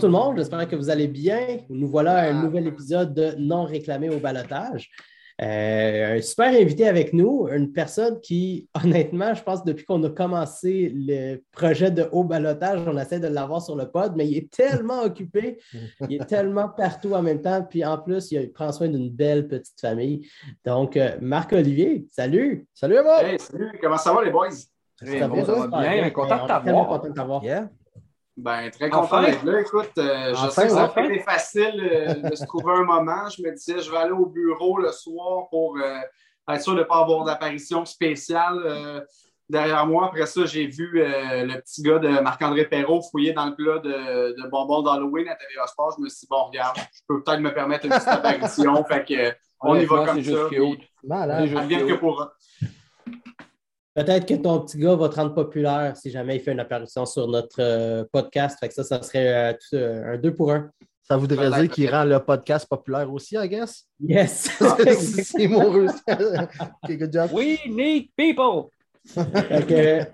Bonjour tout le monde, j'espère que vous allez bien. Nous voilà à un nouvel épisode de Non réclamé au balotage. Euh, un super invité avec nous, une personne qui, honnêtement, je pense depuis qu'on a commencé le projet de haut balotage, on essaie de l'avoir sur le pod, mais il est tellement occupé, il est tellement partout en même temps, puis en plus, il prend soin d'une belle petite famille. Donc, euh, Marc-Olivier, salut! Salut à Hey, salut, comment ça va les boys? Ça, bon, ça va bien, content de t'avoir. content de t'avoir. Ben, très content Enfin. d'être là. Écoute, euh, je Enfin, sais que ça enfin. a été facile euh, de se trouver un moment. Je me disais, je vais aller au bureau le soir pour euh, être sûr de ne pas avoir d'apparition spéciale derrière moi. Après ça, j'ai vu le petit gars de Marc-André Perrault fouiller dans le plat de, de bonbons d'Halloween à TVA Sport. Je me suis dit, bon, regarde, je peux peut-être me permettre une petite apparition. fait que, on y va comme juste ça. puis Malade. Juste Advienne que cute. Peut-être que ton petit gars va te rendre populaire si jamais il fait une apparition sur notre euh, podcast. Fait que ça, ça serait euh, tout, euh, un deux pour un. Ça voudrait dire qu'il rend le podcast populaire aussi, I guess? Yes! C'est mon good job. We need people! Que,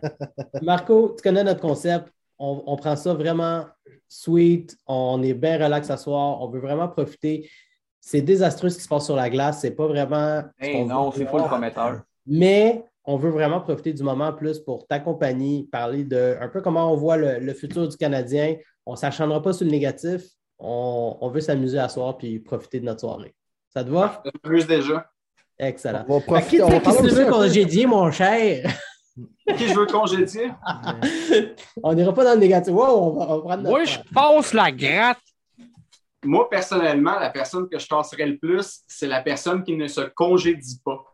Marco, tu connais notre concept. On, on prend ça vraiment sweet. On est bien relax ce soir. On veut vraiment profiter. C'est désastreux ce qui se passe sur la glace. C'est pas vraiment. Hey, non, c'est voir. full prometteur. Mais on veut vraiment profiter du moment plus pour t'accompagner, parler de un peu comment on voit le, le futur du Canadien. On ne s'acharnera pas sur le négatif. On, on veut s'amuser à soir puis profiter de notre soirée. Ça te va? Je m'amuse déjà. Excellent. On va profiter. parler tu veux congédier, mon cher? Qui je veux congédier? on n'ira pas dans le négatif. Wow, on va, on va prendre notre Moi, je passe la gratte. Moi, personnellement, la personne que je tasserais le plus, c'est la personne qui ne se congédie pas.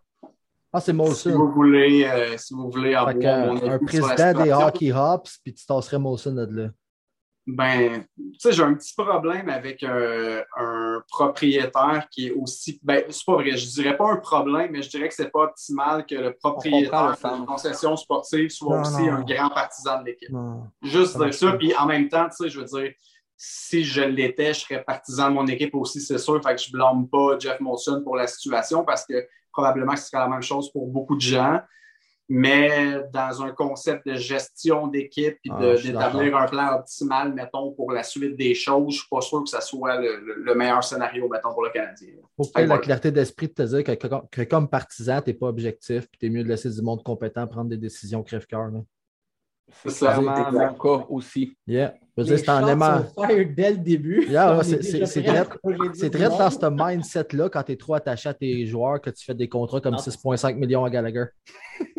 Ah, c'est Si Molson. vous voulez, euh, si vous voulez avoir mon avis un sur la président des. Hockey Hops, puis tu tasserais Molson de là. Ben, tu sais, j'ai un petit problème avec euh, un propriétaire qui est aussi. Ben, c'est pas vrai, je dirais pas un problème, mais je dirais que c'est pas optimal que le propriétaire d'une concession sportive soit Non, aussi non. un grand partisan de l'équipe. Juste Ça ça, puis en même temps, tu sais, je veux dire, si je l'étais, je serais partisan de mon équipe aussi, c'est sûr. Fait que je blâme pas Jeff Molson pour la situation parce que probablement que ce serait la même chose pour beaucoup de gens. Mais dans un concept de gestion d'équipe et Ah, d'établir un plan optimal, mettons, pour la suite des choses, je ne suis pas sûr que ça soit le, le- le meilleur scénario, mettons, pour le Canadien. Faut que la voilà. clarté d'esprit de te dire que, que- que comme partisan, tu n'es pas objectif, puis tu es mieux de laisser du monde compétent prendre des décisions crève-cœur. Là. C'est ça. Clairement, mon cas aussi. Yeah. Je veux Les dire, c'est en aimant. dès le début. Yeah, c'est- très- dans ce mindset-là, quand tu es trop attaché à tes joueurs, que tu fais des contrats comme Non. 6,5 millions à Gallagher.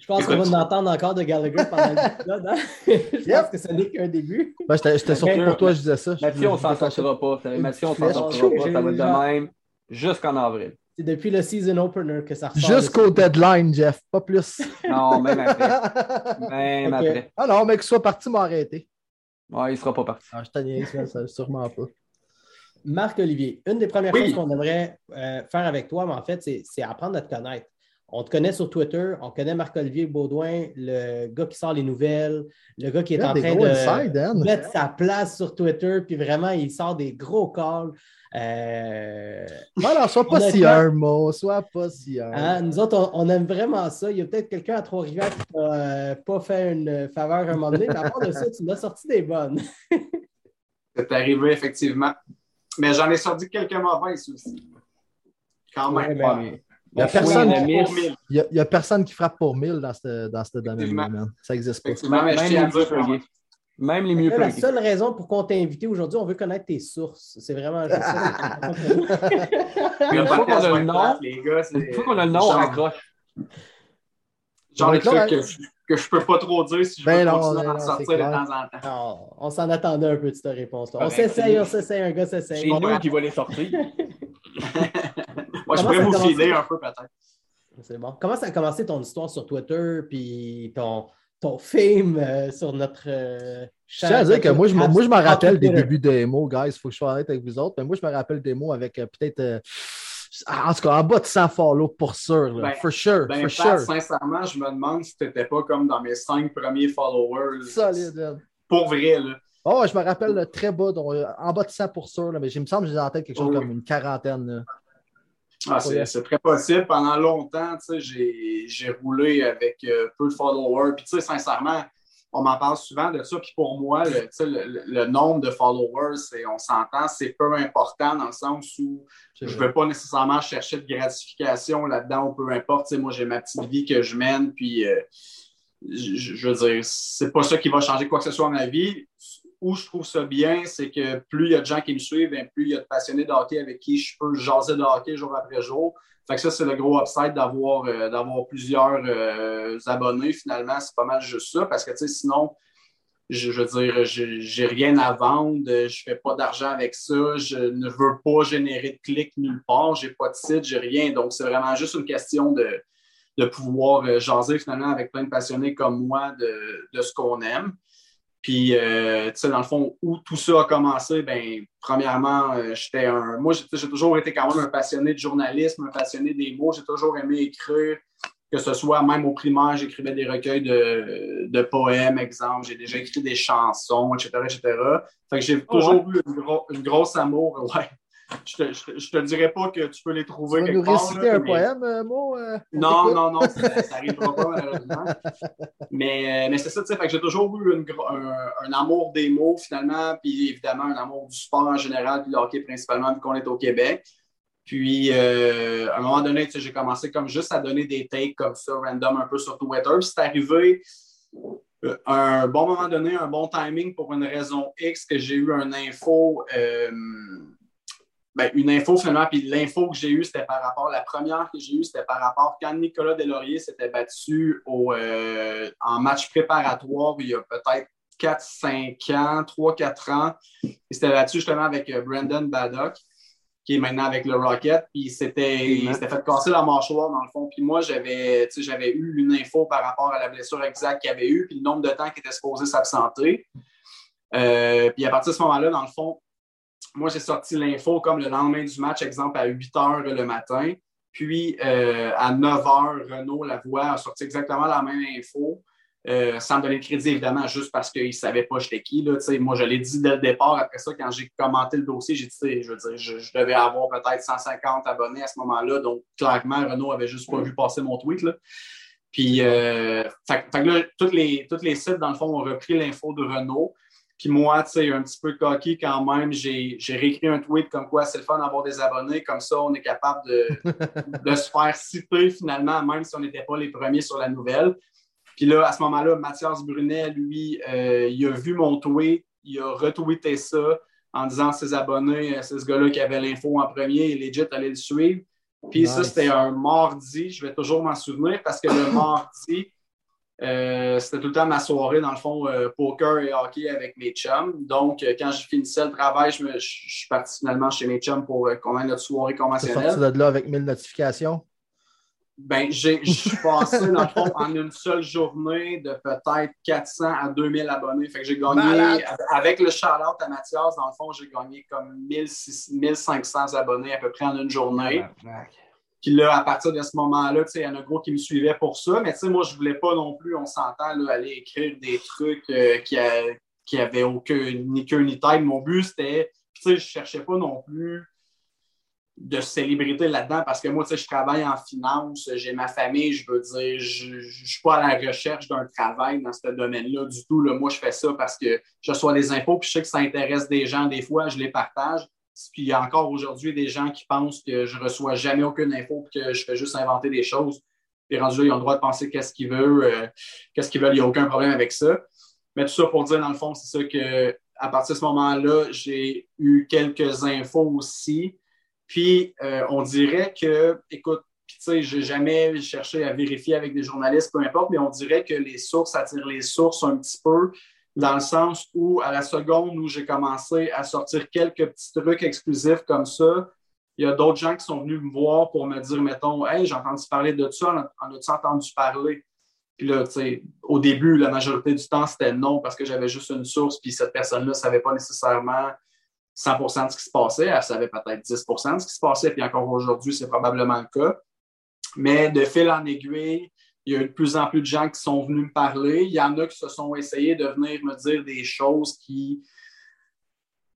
Je pense qu'on va en entendre encore de Gallagher pendant l'épisode. Hein? Je pense que ce n'est qu'un début. Ben, J'étais j'étais surpris pour toi, je disais ça. Mathieu, on Je- s'en sortira pas. Mathieu, on s'en sortira pas. Ça va être de même jusqu'en avril. C'est depuis le season opener que ça ressort. Jusqu'au deadline, Jeff, pas plus. Non, même après. Même après. ah non, mais que soit parti m'a arrêté. Ouais, il sera pas parti. Ah, je t'en niaise, ça, sûrement pas. Marc-Olivier, une des premières Oui. choses qu'on aimerait euh, faire avec toi, mais en fait, c'est c'est apprendre à te connaître. On te connaît sur Twitter, on connaît Marc-Olivier Baudouin, le gars qui sort les nouvelles, le gars qui est Yeah, en train de inside, hein? mettre sa place sur Twitter, puis vraiment, il sort des gros calls. Euh, non, sois pas si mot, sois pas si un. hein, nous autres, on, on aime vraiment ça. Il y a peut-être quelqu'un à Trois-Rivières qui t'a euh, pas fait une faveur à un moment donné, mais à part de ça, tu nous as sorti des bonnes. C'est arrivé, effectivement. Mais j'en ai sorti quelques mauvaises aussi. Quand Ouais, même. Ouais, mais- Il a n'y a, y a personne qui frappe pour 1000 dans ce, dans ce domaine-là. Ça n'existe pas. Même les. Même les mieux Là, la seule raison pour qu'on t'ait invité aujourd'hui, on veut connaître tes sources. C'est vraiment juste ça. Une fois qu'on a le nom, les gars, une fois qu'on a le nom, on raccroche. Genre être trucs que, je- que je peux pas trop dire si je Ben veux non, continuer à en sortir de temps en temps. Non, on s'en attendait un peu de cette réponse-là. On s'essaye, on s'essaye, un gars s'essaye. C'est nous qui va les sortir. Moi, je Comment pourrais ça a vous commencé? filer un peu peut-être. C'est bon. Comment ça a commencé ton histoire sur Twitter, puis ton, ton fame euh, sur notre euh, Je tiens à dire que moi, je, me- moi, je me Ah, rappelle des débuts de démo, guys. Il faut que je sois honnête avec vous autres. Mais moi, je me rappelle des mots avec euh, peut-être. euh, en tout cas, en bas de 100 follow pour sûr. Là. Ben, for sure. Ben, for Pat, sure. sincèrement, je me demande si t'étais pas comme dans mes cinq premiers followers. Solide. Pour vrai, là. Oh, je me rappelle le très bas, donc, en bas de 100 pour sûr. Là, mais il me semble que j'ai en tête quelque chose Oui. comme une quarantaine. là. Ah, c'est très possible. Pendant longtemps, tu sais, j'ai roulé avec euh, peu de followers. Puis, tu sais, sincèrement, on m'en parle souvent de ça. Puis pour moi, le, nombre de followers, on s'entend, c'est peu important dans le sens où je ne veux pas nécessairement chercher de gratification là-dedans ou peu importe. moi, j'ai ma petite vie que je mène, puis euh, je, veux dire, c'est pas ça qui va changer quoi que ce soit dans ma vie. Où je trouve ça bien, c'est que plus il y a de gens qui me suivent, ben, plus il y a de passionnés de hockey avec qui je peux jaser de hockey jour après jour. Fait que ça, c'est le gros upside d'avoir euh, plusieurs euh, abonnés. Finalement, c'est pas mal juste ça. Parce que sinon, je, veux dire, j'ai rien à vendre, je fais pas d'argent avec ça, je ne veux pas générer de clics nulle part, j'ai pas de site, j'ai rien. Donc, c'est vraiment juste une question de, de pouvoir euh, jaser finalement avec plein de passionnés comme moi de, de ce qu'on aime. Puis, euh, tu sais, dans le fond, où tout ça a commencé, ben, premièrement, euh, j'étais un. Moi, j'ai toujours été quand même un passionné de journalisme, un passionné des mots. J'ai toujours aimé écrire, que ce soit même au primaire, j'écrivais des recueils de, de poèmes, exemple. J'ai déjà écrit des chansons, etc., etc. Fait que j'ai ah toujours eu une, une grosse amour, ouais, je te, je, te dirais pas que tu peux les trouver tu vas nous réciter un poème, euh, Mo? Euh, non, non, non, ça n'arrivera pas malheureusement. Mais, euh, mais c'est ça, tu sais, j'ai toujours eu un, amour des mots finalement, puis évidemment un amour du sport en général, puis le hockey principalement, vu qu'on est au Québec. Puis, à un moment donné, j'ai commencé comme juste à donner des takes comme ça, random, un peu sur Twitter. Puis c'est arrivé un bon moment donné, un bon timing pour une raison X que j'ai eu un info ben, une info finalement, puis l'info que j'ai eue, c'était par rapport, la première que j'ai eue, c'était par rapport quand Nicolas Delaurier s'était battu au, euh, en match préparatoire il y a peut-être 4-5 ans, 3-4 ans. Il s'était battu justement avec euh, Brandon Baddock, qui est maintenant avec le Rocket, puis il s'était fait casser la mâchoire dans le fond. Puis moi, j'avais j'avais eu une info par rapport à la blessure exacte qu'il avait eue, puis le nombre de temps qu'il était supposé s'absenter. Euh, puis à partir de ce moment-là, dans le fond, moi, j'ai sorti l'info comme le lendemain du match, exemple, à 8 h le matin. Puis euh, à 9 h, Renault Lavoie a sorti exactement la même info. Euh, sans donner de crédit, évidemment, juste parce qu'il ne savait pas j'étais qui. Là, moi, je l'ai dit dès le départ. Après ça, quand j'ai commenté le dossier, j'ai dit, je, veux dire, je, devais avoir peut-être 150 abonnés à ce moment-là. Donc, clairement, Renault avait juste pas vu passer mon tweet. Là. Puis, euh, là, tous les, toutes les sites, dans le fond, ont repris l'info de Renault. Puis moi, tu sais, un petit peu coquille quand même, j'ai réécrit un tweet comme quoi c'est le fun d'avoir des abonnés. Comme ça, on est capable de, de se faire citer finalement, même si on n'était pas les premiers sur la nouvelle. Puis là, à ce moment-là, Mathias Brunet, lui, euh, il a vu mon tweet, il a retweeté ça en disant à ses abonnés, c'est ce gars-là qui avait l'info en premier, et legit allait le suivre. Puis ça, c'était un mardi, je vais toujours m'en souvenir parce que le mardi, euh, c'était tout le temps ma soirée, dans le fond, euh, poker et hockey avec mes chums. Donc, euh, quand je finissais le travail, je, je, suis parti finalement chez mes chums pour qu'on ait notre soirée conventionnelle. Tu sorti de là avec 1000 notifications? Ben, je suis passé, dans le fond, en une seule journée de peut-être 400 à 2000 abonnés. Fait que j'ai gagné, avec le shout-out à Mathias, dans le fond, j'ai gagné comme 1500 abonnés à peu près en une journée. Puis là, à partir de ce moment-là, il y en a gros qui me suivaient pour ça. Mais moi, je ne voulais pas non plus, on s'entend, aller écrire des trucs euh, qui, n'avaient aucun, ni queue ni tête. Mon but, c'était, je ne cherchais pas non plus de célébrité là-dedans parce que moi, je travaille en finance, j'ai ma famille, je veux dire, je ne suis pas à la recherche d'un travail dans ce domaine-là du tout. Là. Moi, je fais ça parce que je reçois des infos, puis je sais que ça intéresse des gens des fois, je les partage. Puis il y a encore aujourd'hui des gens qui pensent que je ne reçois jamais aucune info et que je fais juste inventer des choses. Les rendus là, ils ont le droit de penser qu'est-ce qu'ils veulent, euh, qu'est-ce qu'ils veulent, il n'y a aucun problème avec ça. Mais tout ça pour dire, dans le fond, c'est ça que à partir de ce moment-là, j'ai eu quelques infos aussi. Puis euh, on dirait que, écoute, tu sais, j'ai jamais cherché à vérifier avec des journalistes, peu importe, mais on dirait que les sources attirent les sources un petit peu dans le sens où, à la seconde où j'ai commencé à sortir quelques petits trucs exclusifs comme ça, il y a d'autres gens qui sont venus me voir pour me dire, mettons, Hey, j'ai entendu parler de ça, en as-tu entendu parler? Puis là, tu sais, au début, la majorité du temps, c'était non parce que j'avais juste une source, puis cette personne-là ne savait pas nécessairement 100% de ce qui se passait. Elle savait peut-être 10% de ce qui se passait, puis encore aujourd'hui, c'est probablement le cas. Mais de fil en aiguille, il y a eu de plus en plus de gens qui sont venus me parler. Il y en a qui se sont essayés de venir me dire des choses qui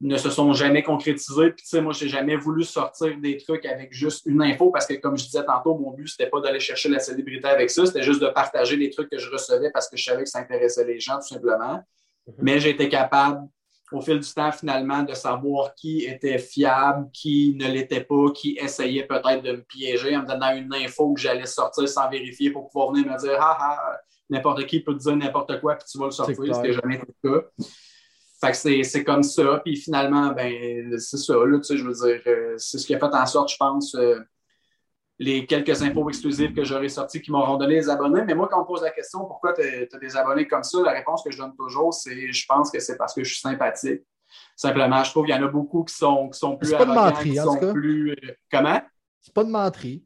ne se sont jamais concrétisés. Puis, tu sais, moi, j'ai jamais voulu sortir des trucs avec juste une info parce que, comme je disais tantôt, mon but, c'était pas d'aller chercher la célébrité avec ça, c'était juste de partager les trucs que je recevais parce que je savais que ça intéressait les gens, tout simplement. Mhm. Mais j'ai été capable, au fil du temps, finalement, de savoir qui était fiable, qui ne l'était pas, qui essayait peut-être de me piéger en me donnant une info que j'allais sortir sans vérifier pour pouvoir venir me dire Ah ah, n'importe qui peut te dire n'importe quoi, puis tu vas le sortir. C'était jamais le cas. Fait que c'est comme ça. Puis finalement, ben, c'est ça, là, tu sais, je veux dire, euh, c'est ce qui a fait en sorte, je pense, euh, les quelques infos exclusives que j'aurais sortis qui m'auront donné les abonnés. Mais moi, quand on me pose la question pourquoi tu as, des abonnés comme ça, la réponse que je donne toujours, c'est je pense que c'est parce que je suis sympathique. Simplement, je trouve qu'il y en a beaucoup qui sont, qui sont plus. C'est pas de menterie, en tout cas. Plus, euh, comment? C'est pas de menterie.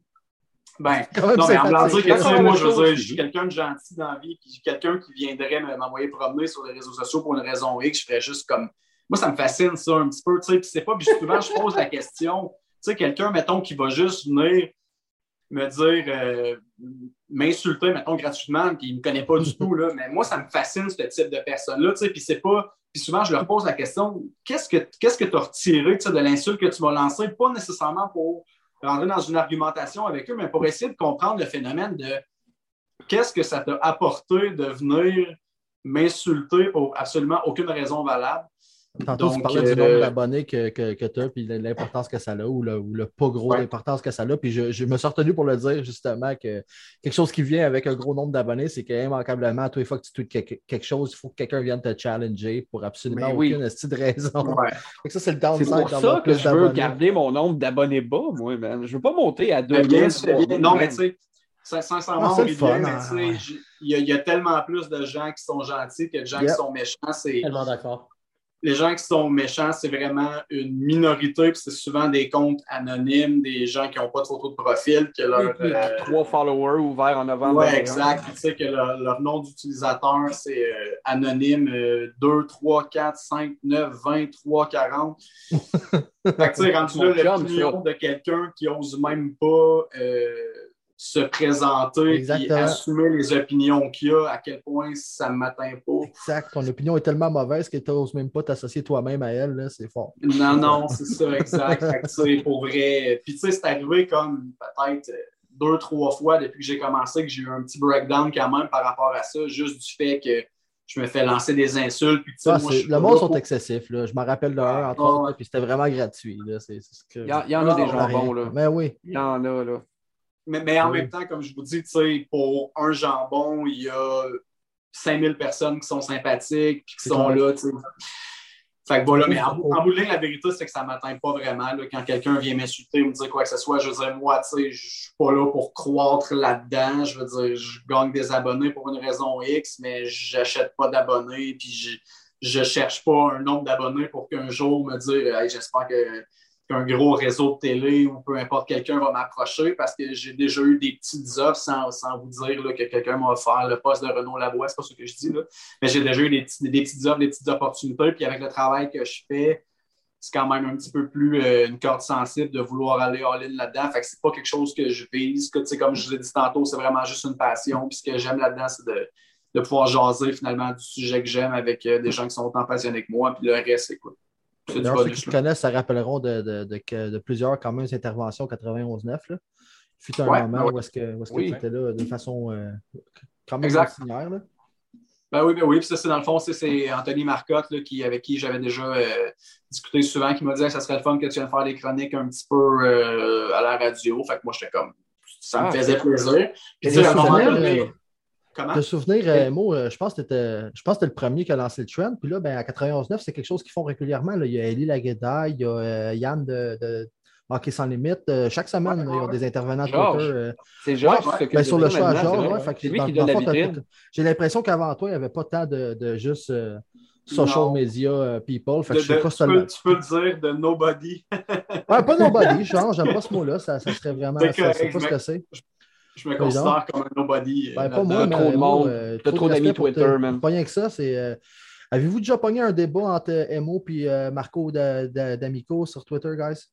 Ben, non, mais en blanc dire que, moi, je veux dire, je suis quelqu'un de gentil dans la vie, puis quelqu'un qui viendrait m'envoyer promener sur les réseaux sociaux pour une raison X, je ferais juste comme. Moi, ça me fascine, ça, un petit peu, tu sais, puis c'est pas, puis souvent, je pose la question, tu sais, quelqu'un, mettons, qui va juste venir me dire, euh, m'insulter, mettons, gratuitement, puis il me connaît pas du tout, là, mais moi, ça me fascine, ce type de personne-là, tu sais, puis c'est pas. Puis souvent, je leur pose la question, qu'est-ce que qu'est-ce que tu as retiré, tu de l'insulte que tu vas lancer, pas nécessairement pour rentrer dans une argumentation avec eux, mais pour essayer de comprendre le phénomène de qu'est-ce que ça t'a apporté de venir m'insulter pour absolument aucune raison valable. Tantôt, tu parlais du nombre euh, d'abonnés que, que, tu as, puis l'importance que ça a, ou le, ou le pas gros d'importance que ça a. Puis je, je, me suis retenu pour le dire, justement, que quelque chose qui vient avec un gros nombre d'abonnés, c'est qu'immanquablement, à tous les fois que tu tweets quelque, chose, il faut que quelqu'un vienne te challenger pour absolument aucune de raison. ça, c'est le downside. C'est pour ça que je veux garder mon nombre d'abonnés bas, moi, man. Je veux pas monter à 2000. Non, mais tu sais, sincèrement, ah, il y, a tellement plus de gens qui sont gentils que de gens qui sont méchants. Tellement d'accord les gens qui sont méchants, c'est vraiment une minorité, puis c'est souvent des comptes anonymes, des gens qui n'ont pas de photo de profil, que leur. Euh, trois followers ouverts en novembre. Oui, exact. tu sais que leur, nom d'utilisateur, c'est euh, anonyme 2, 3, 4, 5, 9, 20, 3, 40. fait que tu sais, rendu là, l'opinion de quelqu'un qui n'ose même pas. Se présenter et assumer les opinions qu'il y a, à quel point ça ne m'atteint pas. Exact. Ton opinion est tellement mauvaise que tu n'oses même pas t'associer toi-même à elle. C'est fort. Non, non, c'est ça, exact. fait pour vrai. Puis, tu sais, c'est arrivé comme peut-être deux, trois fois depuis que j'ai commencé que j'ai eu un petit breakdown quand même par rapport à ça, juste du fait que je me fais lancer des insultes. Puis, ah, le monde sont excessifs. Là. Je me rappelle de un, entre autres, puis c'était vraiment gratuit. Là. Il, y en a des gens bons. Là. Mais ben oui. Il y en a. là. Mais, en même temps, comme je vous dis, pour un jambon, il y a 5000 personnes qui sont sympathiques qui sont là. Fait que voilà, mais en, bout de ligne, la vérité, c'est que ça ne m'atteint pas vraiment. quand quelqu'un vient m'insulter ou me dire quoi que ce soit, je veux dire, moi, tu sais, je suis pas là pour croître là-dedans. Je veux dire, je gagne des abonnés pour une raison X, mais j'achète pas d'abonnés, puis je, ne cherche pas un nombre d'abonnés pour qu'un jour me dire, j'espère que qu'un gros réseau de télé ou peu importe, quelqu'un va m'approcher parce que j'ai déjà eu des petites offres sans, vous dire que quelqu'un m'a offert le poste de Renault Lavoie, c'est pas ce que je dis, là. mais j'ai déjà eu des, petites offres, des petites opportunités, puis avec le travail que je fais, c'est quand même un petit peu plus euh, une corde sensible de vouloir aller all-in là-dedans. Fait que c'est pas quelque chose que je vise. Que, comme je vous ai dit tantôt, c'est vraiment juste une passion. Puis ce que j'aime là-dedans, c'est de, de, pouvoir jaser finalement du sujet que j'aime avec euh, des gens qui sont autant passionnés que moi. Puis le reste, écoute, D'ailleurs, ceux qui connaissent se rappelleront de, de, de, plusieurs quand même interventions 91-9. Il fut un moment où est-ce que, où est que tu étais là de façon euh, quand même exact. Ben oui, ben oui. Puis ça, c'est dans le fond, c'est Anthony Marcotte là, qui, avec qui j'avais déjà euh, discuté souvent, qui m'a dit que ça serait le fun que tu viennes faire des chroniques un petit peu euh, à la radio. Fait que moi, j'étais comme ça me ah, faisait plaisir. Puis, à un moment donné, Comment? Te souvenir, euh, Mo, euh, je pense que c'était le premier qui a lancé le trend. Puis là, ben, à 91.9, c'est quelque chose qu'ils font régulièrement. Il y a Elie Lagueda, il y a euh, Yann de, de Hockey sans limite. chaque semaine, il y a des intervenants Twitter. c'est Georges. ben, sur le choix à Georges. J'ai l'impression qu'avant toi, il n'y avait pas tant de, de juste social media people. Fait tu, peux, tu, peux, le dire de nobody. ouais, pas nobody, genre, j'aime pas ce mot-là. Ça, ça, serait vraiment. Ça, c'est pas ce que c'est je me considère comme un nobody. Ben, pas moi, mais trop de monde. Euh, T'as trop d'amis Twitter, man. Pas rien que ça, c'est. Euh, avez-vous déjà pogné un débat entre Emo et euh, Marco D'Amico sur Twitter, guys?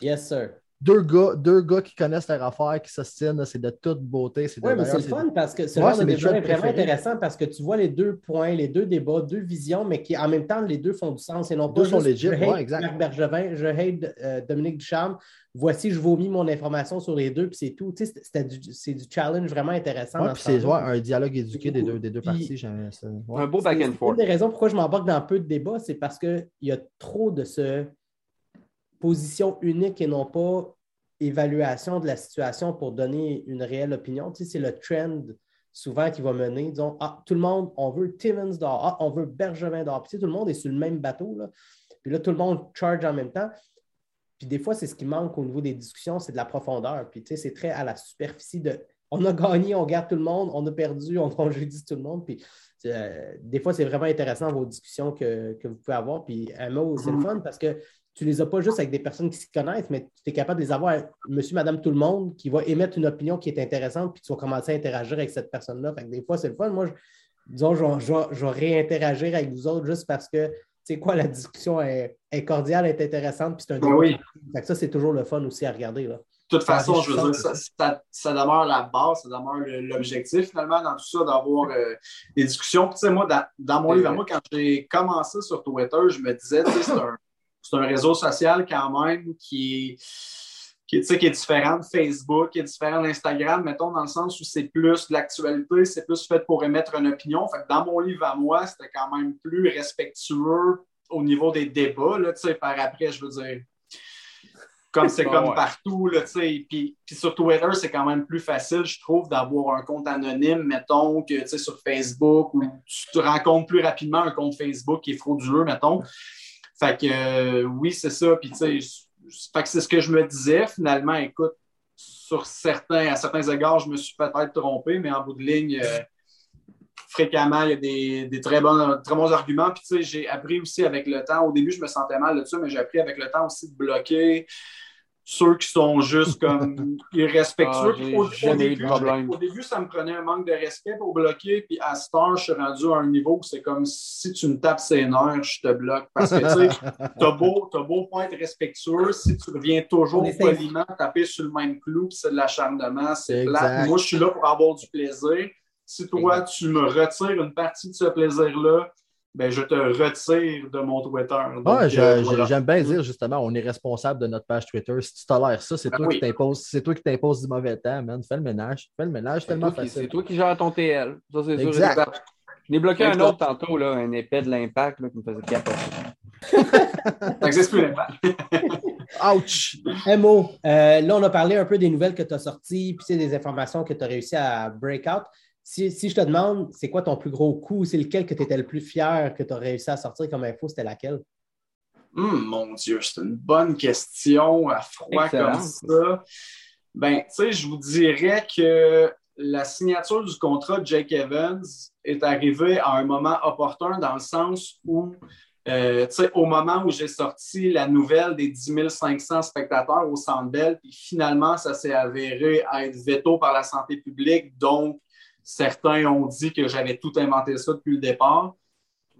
Yes, sir. Deux gars, deux gars qui connaissent leur affaire, qui s'ostinent, c'est de toute beauté. Oui, mais c'est le fun parce que c'est ouais, vraiment intéressant parce que tu vois les deux points, les deux débats, deux visions, mais qui en même temps, les deux font du sens et non pas. Deux sont légitimes, exact. Marc Bergevin, je hate euh, Dominique Ducharme. Voici, je vomis mon information sur les deux, puis c'est tout. Tu sais, c'est du, challenge vraiment intéressant. Oui, puis c'est un dialogue éduqué des deux, des deux parties. Un beau back and forth. Une des raisons pourquoi je m'embarque dans peu de débats, c'est parce qu'il y a trop de ce position unique et non pas évaluation de la situation pour donner une réelle opinion. Tu sais, c'est le trend souvent qui va mener, disons, ah, tout le monde, on veut Timmons dehors, ah, on veut Bergevin dehors. Puis tout le monde est sur le même bateau. Là. Puis là, tout le monde charge en même temps. Puis des fois, c'est ce qui manque au niveau des discussions, c'est de la profondeur. Puis tu sais, c'est très à la superficie de on a gagné, on garde tout le monde, on a perdu, on congédie tout le monde. Puis euh, des fois, c'est vraiment intéressant vos discussions que, vous pouvez avoir. Puis un mot, c'est le mm-hmm. fun parce que tu ne les as pas juste avec des personnes qui se connaissent, mais tu es capable de les avoir, monsieur, madame, tout le monde, qui va émettre une opinion qui est intéressante, puis tu vas commencer à interagir avec cette personne-là. des fois, c'est le fun. Moi, je, disons, je, vais réinteragir avec vous autres juste parce que, tu sais quoi, la discussion est, cordiale, est intéressante, puis c'est un ben oui. ça, c'est toujours le fun aussi à regarder. Là. De toute façon, je veux dire, ça, demeure la base, ça demeure l'objectif finalement dans tout ça, d'avoir euh, des discussions. tu sais, moi, dans, mon livre, moi, quand j'ai commencé sur Twitter, je me disais, tu sais, c'est un c'est un réseau social quand même qui, qui, qui est différent de Facebook, qui est différent d'Instagram, mettons, dans le sens où c'est plus de l'actualité, c'est plus fait pour émettre une opinion. Fait dans mon livre à moi, c'était quand même plus respectueux au niveau des débats, là, par après, je veux dire. Comme c'est comme partout, là, puis, puis sur Twitter, c'est quand même plus facile, je trouve, d'avoir un compte anonyme, mettons, que sur Facebook, où tu te rencontres plus rapidement un compte Facebook qui est frauduleux, mettons. Fait que euh, oui, c'est ça. Puis tu sais, c'est ce que je me disais. Finalement, écoute, sur certains, à certains égards, je me suis peut-être trompé, mais en bout de ligne, euh, fréquemment, il y a des, très, bons, très bons arguments. Puis tu sais, j'ai appris aussi avec le temps. Au début, je me sentais mal de ça, mais j'ai appris avec le temps aussi de bloquer ceux qui sont juste comme irrespectueux. Ah, au, début, ça me prenait un manque de respect pour bloquer. Puis à ce temps, je suis rendu à un niveau où c'est comme si tu me tapes ses nerfs, je te bloque. Parce que tu sais, t'as beau, as beau pas être respectueux, si tu reviens toujours poliment taper sur le même clou, puis c'est de l'acharnement, c'est plat. Moi, je suis là pour avoir du plaisir. Si toi, tu me retires une partie de ce plaisir-là, ben, je te retire de mon Twitter. Ah, j'aime bien dire justement, on est responsable de notre page Twitter. Si tu tolères ça, c'est ben toi, qui t'imposes, c'est toi qui t'imposes du mauvais temps, man. Fais le ménage. Fais le ménage tellement facile. C'est toi qui gères ton TL. Ça, c'est sûr. Exact. J'ai bloqué un autre tantôt, là, un épais de l'impact qui me faisait capoter. ça n'existe plus l'impact. Ouch! Mo, euh, là, on a parlé un peu des nouvelles que tu as sorties, puis des informations que tu as réussi à break out. Si, je te demande, c'est quoi ton plus gros coup? C'est lequel que tu étais le plus fier que tu as réussi à sortir comme info? C'était laquelle? Hum, mon Dieu, c'est une bonne question à froid comme ça. Ben, tu sais, je vous dirais que la signature du contrat de Jake Evans est arrivée à un moment opportun dans le sens où, euh, tu sais, au moment où j'ai sorti la nouvelle des 10 500 spectateurs au Centre Bell, puis finalement, ça s'est avéré être veto par la santé publique, donc Certains ont dit que j'avais tout inventé ça depuis le départ.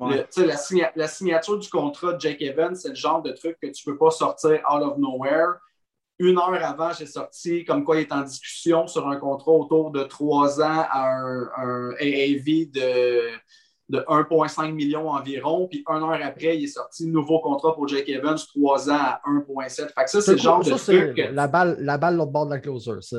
la, signature du contrat de Jake Evans, c'est le genre de truc que tu ne peux pas sortir out of nowhere. Une heure avant, j'ai sorti comme quoi il est en discussion sur un contrat autour de trois ans à un, AAV de, de 1,5 million environ. Puis une heure après, il est sorti nouveau contrat pour Jake Evans, trois ans à 1,7. Fait que ça, c'est le genre de truc. La balle, la balle l'autre bord de la closure, ça.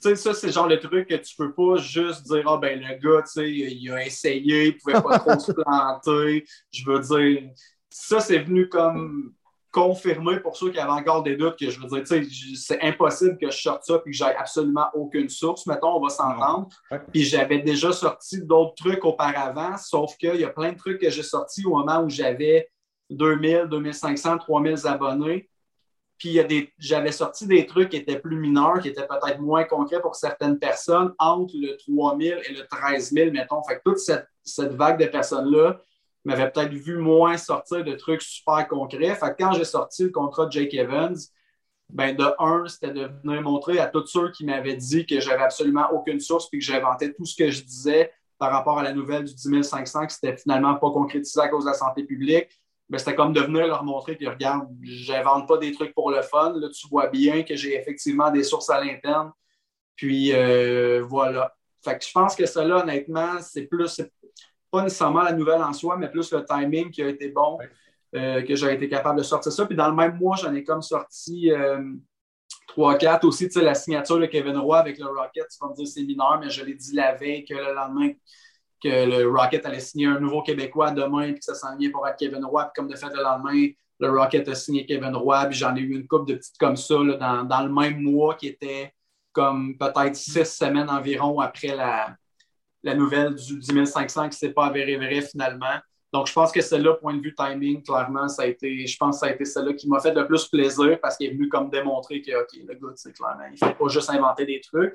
Tu sais, ça, c'est genre le truc que tu peux pas juste dire, ah, ben, le gars, tu sais, il a essayé, il pouvait pas trop se planter. Je veux dire, ça, c'est venu comme confirmer pour ceux qui avaient encore des doutes que je veux dire, tu sais, c'est impossible que je sorte ça puis que j'aie absolument aucune source. Mettons, on va s'entendre. Puis j'avais déjà sorti d'autres trucs auparavant, sauf qu'il y a plein de trucs que j'ai sortis au moment où j'avais 2000, 2500, 3000 abonnés. Puis j'avais sorti des trucs qui étaient plus mineurs, qui étaient peut-être moins concrets pour certaines personnes, entre le 3000 et le 13 000, mettons. Fait que toute cette, vague de personnes-là m'avait peut-être vu moins sortir de trucs super concrets. Fait que quand j'ai sorti le contrat de Jake Evans, ben de un, c'était de venir montrer à tous ceux qui m'avaient dit que j'avais absolument aucune source puis que j'inventais tout ce que je disais par rapport à la nouvelle du 10 500 que c'était finalement pas concrétisé à cause de la santé publique ben, c'était comme de venir leur montrer que, regarde, j'invente pas des trucs pour le fun. Là, tu vois bien que j'ai effectivement des sources à l'interne. Puis euh, voilà. Fait que je pense que cela, honnêtement, c'est plus, pas nécessairement la nouvelle en soi, mais plus le timing qui a été bon, euh, que j'ai été capable de sortir ça. Puis dans le même mois, j'en ai comme sorti euh, 3-4 aussi, tu sais, la signature de Kevin Roy avec le Rocket, tu vas me dire c'est mineur, mais je l'ai dit la veille que le lendemain, que le Rocket allait signer un nouveau Québécois demain, puis que ça s'en vient pour être Kevin Roy. Puis comme de fait, le lendemain, le Rocket a signé Kevin Roy, puis j'en ai eu une couple de petites comme ça dans, dans, le même mois qui était comme peut-être six semaines environ après la, la nouvelle du 10 500 qui ne s'est pas avéré vrai finalement. Donc, je pense que celle-là, point de vue timing, clairement, ça a été, je pense que ça a été celle-là qui m'a fait le plus plaisir parce qu'il est venu comme démontrer que, OK, le gars, c'est clairement, il ne fait pas juste inventer des trucs.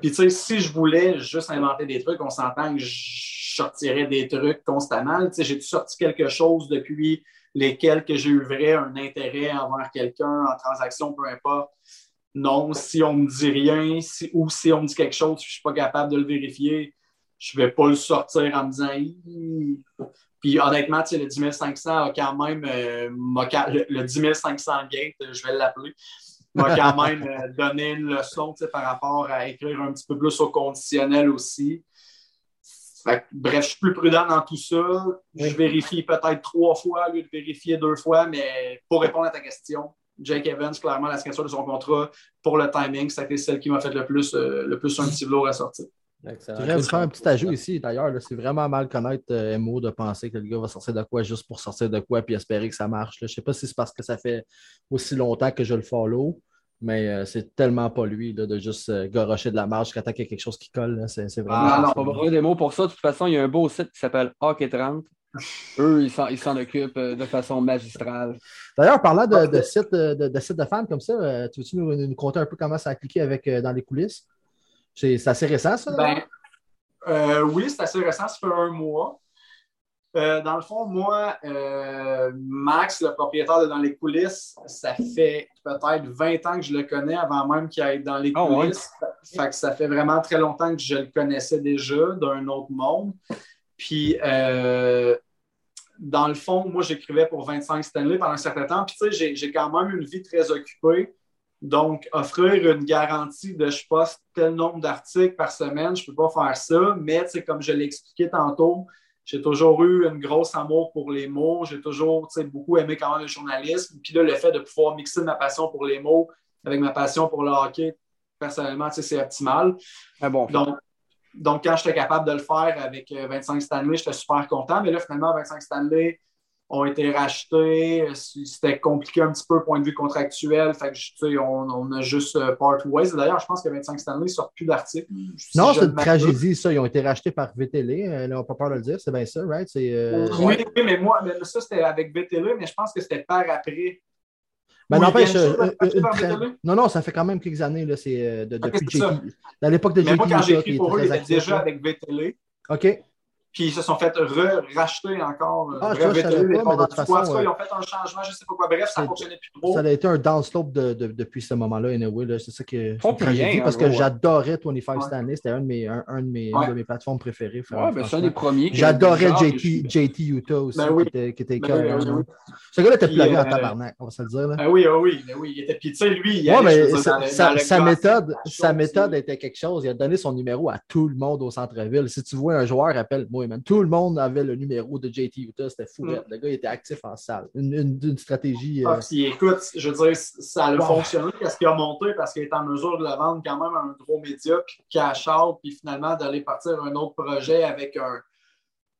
Puis, tu sais, si je voulais juste inventer des trucs, on s'entend que je sortirais des trucs constamment. Tu sais, j'ai sorti quelque chose depuis lesquels que j'ai eu vrai un intérêt envers quelqu'un en transaction, peu importe? Non, si on me dit rien ou si on me dit quelque chose, je ne suis pas capable de le vérifier, je ne vais pas le sortir en me disant. Puis honnêtement, le 10 500 a quand même, euh, le, le 10 500 gate, je vais l'appeler, m'a quand même euh, donné une leçon par rapport à écrire un petit peu plus au conditionnel aussi. bref, je suis plus prudent dans tout ça. Je vérifie peut-être trois fois au lieu de vérifier deux fois, mais pour répondre à ta question, Jake Evans, clairement, la signature de son contrat pour le timing, ça a été celle qui m'a fait le plus, euh, le plus un petit velours à sortir. Je voudrais vous faire un petit ajout ici, d'ailleurs. C'est vraiment mal connaître euh, MO de penser que le gars va sortir de quoi juste pour sortir de quoi puis espérer que ça marche. Je ne sais pas si c'est parce que ça fait aussi longtemps que je le follow, mais euh, c'est tellement pas lui de juste euh, gorocher de la marge jusqu'à temps qu'il y a quelque chose qui colle. C'est vraiment. Ah non, pas des mots pour ça. De toute façon, il y a un beau site qui s'appelle Hockey 30. Eux, ils s'en occupent de façon magistrale. D'ailleurs, parlant de, de sites de, de, de, fans comme ça, tu veux-tu nous, nous, conter un peu comment ça a cliqué avec, dans les coulisses? C'est assez récent, ça? Ben, euh, oui, c'est assez récent, ça fait un mois. Euh, dans le fond, moi, euh, Max, le propriétaire de Dans les coulisses, ça fait peut-être 20 ans que je le connais avant même qu'il aille dans les ah coulisses. Fait que ça fait vraiment très longtemps que je le connaissais déjà d'un autre monde. Puis, dans le fond, moi, j'écrivais pour 25 Stanley pendant un certain temps. Puis, tu sais, j'ai quand même une vie très occupée. Donc, offrir une garantie de je poste tel nombre d'articles par semaine, je ne peux pas faire ça, mais comme je l'ai expliqué tantôt, j'ai toujours eu une grosse amour pour les mots, j'ai toujours beaucoup aimé quand même le journalisme. Puis là, le fait de pouvoir mixer ma passion pour les mots avec ma passion pour le hockey, personnellement, c'est optimal. Ah bon, donc, donc, quand j'étais capable de le faire avec 25 euh, Stanley, j'étais super content. Mais là, finalement, 25 Stanley, ont été rachetés. C'était compliqué un petit peu point de vue contractuel. Fait que, on, on a juste euh, part ways. D'ailleurs, je pense que 25 Stanley ne sortent plus d'articles. non, c'est une tragédie, ça. Ils ont été rachetés par VTL. Euh, on n'a pas peur de le dire. C'est bien ça, right? Euh, oui, mais moi, mais ça, c'était avec VTL, mais je pense que c'était par après. Ben, n'empêche, non, non, ça fait quand même quelques années. Là, c'est de, depuis JT. À l'époque de Mais moi, quand j'ai écrit pour eux, déjà avec VTL. OK. Puis ils se sont fait racheter encore. Euh, ah, je savais pas, mais de toute façon, ils ont fait un changement, je ne sais pas quoi. Bref, ça ne fonctionnait plus trop. Ça a été un downslope de, de, depuis ce moment-là, anyway. C'est ça que j'ai dit parce que j'adorais 25 ouais. Stanley. C'était un de mes, un, un de mes, ouais. de mes plateformes préférées. Ouais, ben, c'est un des premiers. J'adorais JT, JT Utah aussi, ben oui. qui était, qui était ben oui, oui, Ce gars-là était plugué en tabarnak, on va se le dire. Là. Ben oui, oui, ben oui. Il était, puis tu sais, lui, il mais sa méthode, sa méthode était quelque chose. Il a donné son numéro à tout le monde au centre-ville. Si tu vois un joueur, appelle-moi, tout le monde avait le numéro de JT Utah, c'était fou. Mm. Le gars était actif en salle. Une, une, stratégie. Ah, euh... écoute, je veux dire, ça a wow. fonctionné parce qu'il a monté, parce qu'il est en mesure de le vendre quand même à un gros média, puis cash out, puis finalement d'aller partir un autre projet avec un,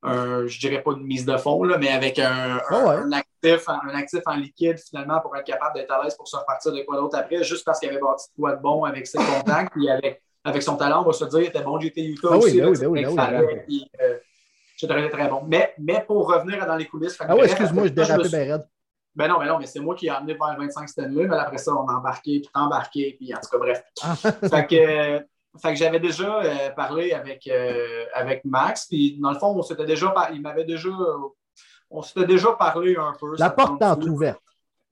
un, je dirais pas une mise de fond, là, mais avec un, oh ouais. un, actif, un, actif, en liquide finalement pour être capable d'être à l'aise pour se repartir de quoi d'autre après, juste parce qu'il avait bâti de quoi de bon avec ses contacts, puis avec, avec son talent, on va se dire, il était bon JT Utah ah aussi. Oui, là, oui, oui, oui, c'était très bon. Mais, mais pour revenir dans les coulisses. Ah oui, excuse-moi, je dérapais bien raide. Ben non, mais non, mais c'est moi qui ai amené vers 25 Stanley, mais après ça, on a embarqué, puis embarqué, puis en tout cas, bref. Ah. fait que, fait que j'avais déjà euh, parlé avec, euh, avec Max, puis dans le fond, on s'était déjà, il m'avait déjà, on s'était déjà parlé un peu. La porte est ouverte.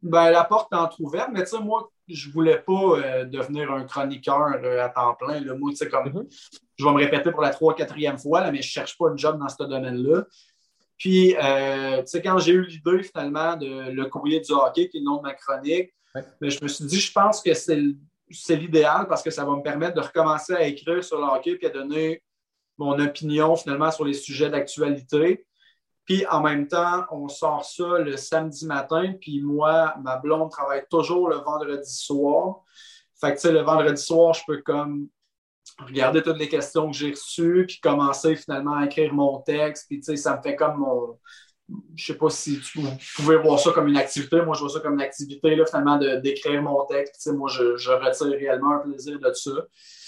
Ben, la porte est ouverte, mais tu sais, moi, je ne voulais pas euh, devenir un chroniqueur euh, à temps plein. Là. Moi, tu sais, comme, mm -hmm. Je vais me répéter pour la 3 4e fois, là, mais je ne cherche pas une job dans ce domaine-là. Puis, euh, tu sais, quand j'ai eu l'idée finalement de le courrier du hockey, qui est le nom de ma chronique, mais je me suis dit, je pense que c'est l'idéal parce que ça va me permettre de recommencer à écrire sur le hockey et à donner mon opinion finalement sur les sujets d'actualité. Puis en même temps, on sort ça le samedi matin. Puis moi, ma blonde travaille toujours le vendredi soir. Fait que tu sais, le vendredi soir, je peux comme regarder toutes les questions que j'ai reçues, puis commencer finalement à écrire mon texte. Puis tu sais, ça me fait comme mon, je sais pas si tu pouvez voir ça comme une activité. Moi, je vois ça comme une activité, là, finalement, d'écrire mon texte. moi, je, je, retire réellement un plaisir de ça.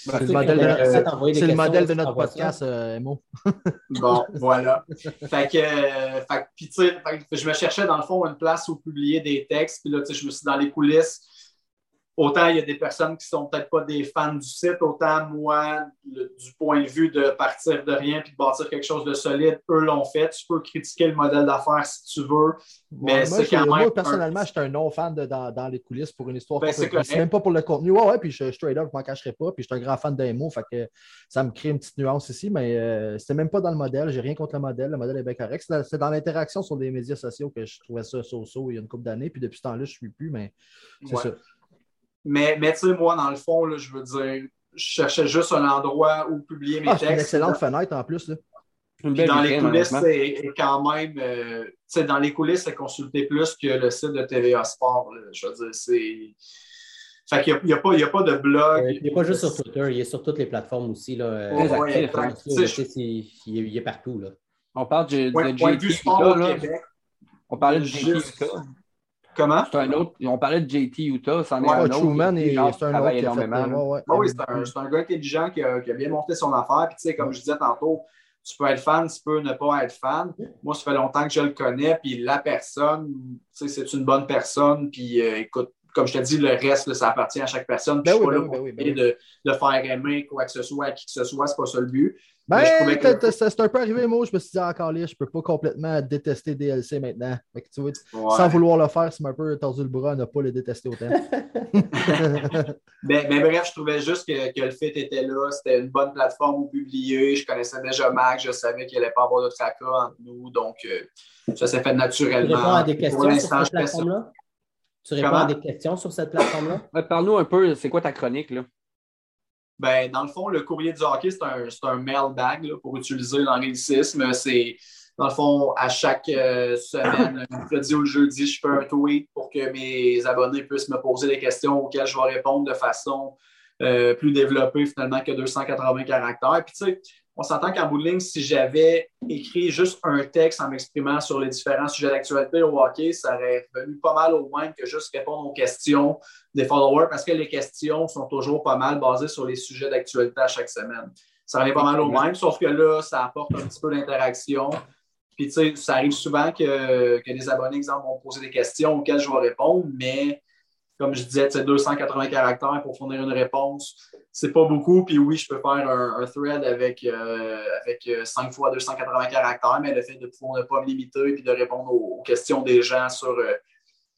C'est le modèle de, notre podcast, euh, Emo. bon, voilà. Fait que, euh, fait, puis, tu sais, je me cherchais, dans le fond, une place où publier des textes. Puis là, tu sais, je me suis dans les coulisses autant il y a des personnes qui sont peut-être pas des fans du site, autant moi, du point de vue de partir de rien puis de bâtir quelque chose de solide, eux l'ont fait. Tu peux critiquer le modèle d'affaires si tu veux, mais c'est quand même. Moi, personnellement, je suis un non-fan dans, les coulisses pour une histoire. Ben, c'est même pas pour le contenu. Ouais, ouais, puis je, straight up, je m'en cacherai pas. Puis je suis un grand fan d'Emo, fait que ça me crée une petite nuance ici, mais euh, c'était même pas dans le modèle. J'ai rien contre le modèle. Le modèle est bien correct. C'est dans l'interaction sur les médias sociaux que je trouvais ça so-so il y a une couple d'années. Puis depuis ce temps-là, je ne suis plus, mais c'est ça. Mais, mais tu sais, moi, dans le fond, là, je veux dire, je cherchais juste un endroit où publier mes ah, textes. C'est une excellente fenêtre en plus. Là. dans les coulisses, c'est quand même. Euh, tu sais, dans les coulisses, c'est consulté plus que le site de TVA Sport. Je veux dire, c'est. Fait qu'il n'y a, a, pas de blog. il n'est pas juste sur Twitter, il est sur toutes les plateformes aussi. Là. Ouais, il, est partout. Là. On parle de, de, JT On parlait de JT Comment? C'est un autre. On parlait de JT Utah. C'en est un autre. Truman, c'est un autre énormément. oui, c'est un, gars intelligent qui a, bien monté son affaire. Puis, tu sais, comme je disais tantôt, tu peux être fan, tu peux ne pas être fan. Moi, ça fait longtemps que je le connais. Puis, la personne, tu sais, c'est une bonne personne. Puis, euh, écoute, comme je te dis, le reste, ça appartient à chaque personne. Puis, ben je suis pas là ben ben de, de, faire aimer quoi que ce soit à qui que ce soit. C'est pas ça le but. Ben, c'est un peu arrivé, moi. Je me suis dit, encore là, je peux pas complètement détester DLC maintenant. tu vois, Sans vouloir le faire, c'est un peu tordu le bras à ne pas le détester autant. mais, mais, bref, je trouvais juste que, que le fit était là. C'était une bonne plateforme où publier. Je connaissais déjà Mac. Je savais qu'il allait pas avoir de tracas entre nous. Donc, euh, ça s'est fait naturellement. Tu réponds à des questions sur cette plateforme-là? Tu réponds à des questions sur cette plateforme-là? Parle-nous un peu, c'est quoi ta chronique, là? Ben, dans le fond, le courrier du hockey, c'est un, un mailbag pour utiliser l'anglicisme. C'est, dans le fond, à chaque euh, semaine, le mercredi ou le jeudi, je fais un tweet pour que mes abonnés puissent me poser des questions auxquelles je vais répondre de façon euh, plus développée finalement que 280 caractères. Puis, tu sais, on s'entend qu'en bout de ligne, si j'avais écrit juste un texte en m'exprimant sur les différents sujets d'actualité au hockey, ça aurait venu pas mal au moins que juste répondre aux questions des followers parce que les questions sont toujours pas mal basées sur les sujets d'actualité à chaque semaine. Ça revient pas mal au même, sauf que là, ça apporte un petit peu d'interaction. Puis, tu sais, ça arrive souvent que, que des abonnés, exemple, vont poser des questions auxquelles je vais répondre, mais comme je disais, 280 caractères pour fournir une réponse, c'est pas beaucoup. Puis oui, je peux faire un, thread avec, euh, avec 5 euh, fois 280 caractères, mais le fait de pouvoir ne pas me limiter et de répondre aux, questions des gens sur euh,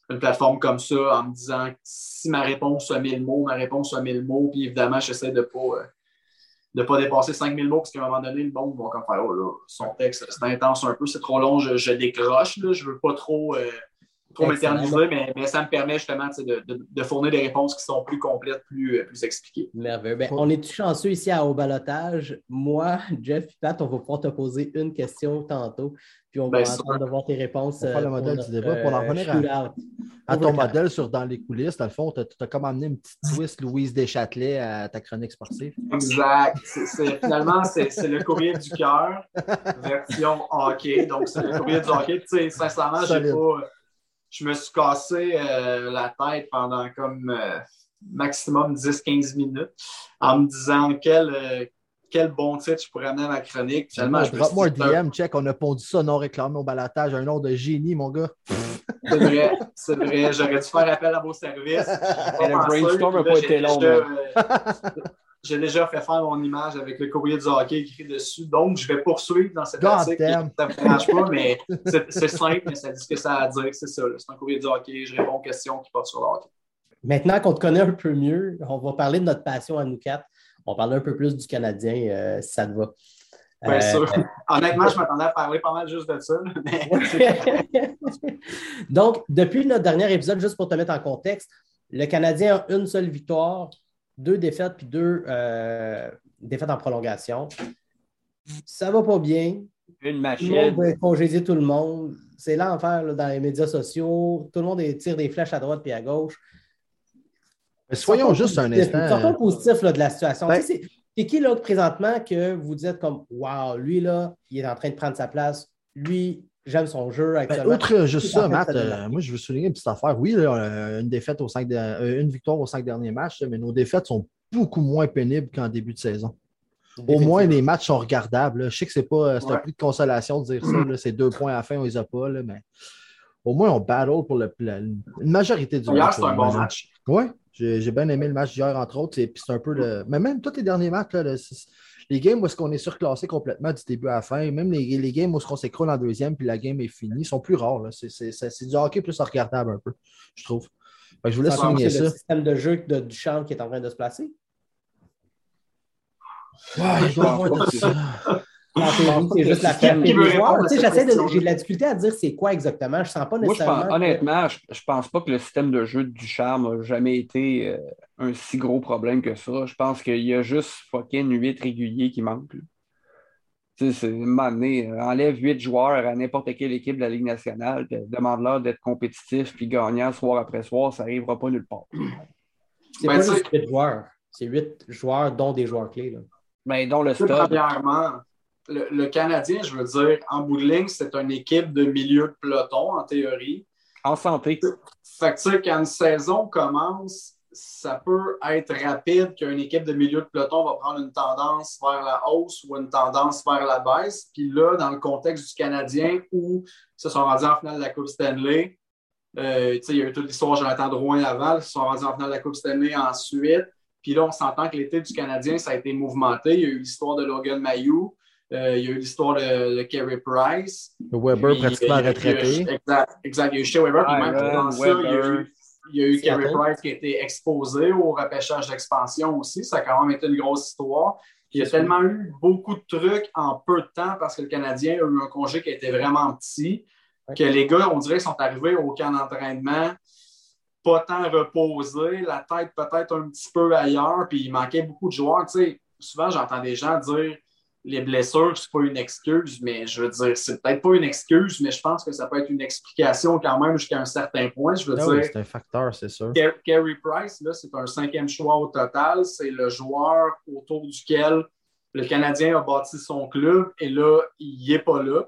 une plateforme comme ça en me disant si ma réponse soit 1000 mots, ma réponse soit 1000 mots, puis évidemment, j'essaie de pas. de pas dépasser 5000 mots, parce qu'à un moment donné, le monde va comme faire Oh là, son texte, c'est intense un peu, c'est trop long, je, décroche, là, je veux pas trop trop m'éterniser, mais, mais, ça me permet justement de, de, de, fournir des réponses qui sont plus complètes, plus, plus expliquées. Merveilleux. Ben, on est chanceux ici à Au Balotage. Moi, Jeff et Pat, on va pouvoir te poser une question tantôt, puis on va ben, attendre de voir tes réponses. On va le modèle du débat pour en euh, revenir à, ton modèle sur Dans les coulisses. Dans le fond, tu as, comme amené une petite twist Louise Deschâtelet à ta chronique sportive. Exact. finalement, c'est le courrier du cœur, version hockey. Donc, c'est le courrier du hockey. Tu sais, sincèrement, j'ai pas je me suis cassé euh, la tête pendant comme euh, maximum 10-15 minutes en me disant quel, euh, quel bon titre je pourrais amener à ma chronique. Finalement, moi un DM, check, on a pondu ça non réclamé au balatage, un nom de génie, mon gars. C'est vrai, c'est vrai. J'aurais dû faire appel à vos services. le brainstorm n'a pas été long. J'ai déjà fait faire mon image avec le courrier du hockey écrit dessus. Donc, je vais poursuivre dans cette article. Ça ne me dérange pas, mais c'est simple, mais ça dit ce que ça a à dire. C'est ça. C'est un courrier du hockey. Je réponds aux questions qui portent sur le hockey. Maintenant qu'on te connaît un peu mieux, on va parler de notre passion à nous quatre. On va parler un peu plus du Canadien, euh, si ça te va. Bien sûr. Honnêtement, je m'attendais à parler pas mal juste de ça. Donc, depuis notre dernier épisode, juste pour te mettre en contexte, le Canadien a une seule victoire, deux défaites, puis deux euh, défaites en prolongation. Ça va pas bien. Une Tout machine. le monde veut congédier tout le monde. C'est l'enfer là, dans les médias sociaux. Tout le monde tire des flèches à droite puis à gauche. Mais soyons juste un Positif. instant. Sortons positif là, de la situation. Ben- Tu sais, c'est- c'est qui là présentement que vous dites comme Wow, lui là, il est en train de prendre sa place. Lui, j'aime son jeu Ben, actuellement. outre juste ça, Matt, euh, moi je veux souligner une petite affaire. Oui, là, euh, une défaite aux cinq de- euh, une victoire aux cinq derniers matchs, mais nos défaites sont beaucoup moins pénibles qu'en début de saison. Au moins, les matchs sont regardables. là. Je sais que c'est pas c'est un Ouais. prix de consolation de dire ça. C'est deux points à la fin, on les a pas, là, mais au moins on battle pour le, la- une majorité du match. c'était un bon match. Oui, j'ai bien aimé le match d'hier, entre autres. et Puis c'est un peu le. Mais même tous les derniers matchs, là, le- c'est- les games où est-ce qu'on est surclassé complètement du début à la fin, même les, les games où est-ce qu'on s'écroule en deuxième puis la game est finie, sont plus rares. là. C'est c'est- c'est- c'est du hockey plus regardable un peu, je trouve. Fait que je voulais Ça souligner c'est le ça. système de jeu de Duchamp qui est en train de se placer? Ouais, je dois avoir ça. C'est juste la question-là. j'ai de la difficulté à dire c'est quoi exactement. Je ne sens pas Moi, je nécessairement. pense, honnêtement, je, je pense pas que le système de jeu du charme n'a jamais été euh, un si gros problème que ça. Je pense qu'il y a juste fucking 8 réguliers qui manquent. Tu sais, c'est un moment donné, euh, enlève 8 joueurs à n'importe quelle équipe de la Ligue nationale, puis demande-leur d'être compétitif puis gagnant soir après soir, ça n'arrivera pas nulle part. c'est Ben, pas tu juste 8 joueurs. C'est 8 joueurs, dont des joueurs clés. Là. Ben, dont le stade. Premièrement, le, le Canadien, je veux dire, en bout de ligne, c'est une équipe de milieu de peloton, en théorie. En santé. Fait que, tu sais, quand une saison commence, ça peut être rapide qu'une équipe de milieu de peloton va prendre une tendance vers la hausse ou une tendance vers la baisse. Puis là, dans le contexte du Canadien où ils se sont rendus en finale de la Coupe Stanley, euh, tu sais, il y a eu toute l'histoire Jonathan Drouin avant, ils se sont rendus en finale de la Coupe Stanley ensuite. Puis là, on s'entend que l'été du Canadien, ça a été mouvementé. Il y a eu l'histoire de Logan Mayou, euh, il y a eu l'histoire de, de Kerry Price. Weber Puis, pratiquement a- retraité. Exact, exact. Il y a eu chez Weber, puis même ça, il y a Weber. eu, il y a eu Seattle. Carey Price qui a été exposé au repêchage d'expansion aussi. Ça a quand même été une grosse histoire. Il y a tellement eu beaucoup de trucs en peu de temps parce que le Canadien a eu un congé qui était vraiment petit que les gars, on dirait, sont arrivés au camp d'entraînement pas tant reposés, la tête peut-être un petit peu ailleurs, puis il manquait beaucoup de joueurs. Tu sais, souvent, j'entends des gens dire les blessures, c'est pas une excuse, mais je veux dire, c'est peut-être pas une excuse, mais je pense que ça peut être une explication quand même jusqu'à un certain point. Je veux Ah oui, dire, c'est un facteur, c'est sûr. Car- Carey Price, là, c'est un cinquième choix au total. C'est le joueur autour duquel le Canadien a bâti son club et là, il n'est pas là.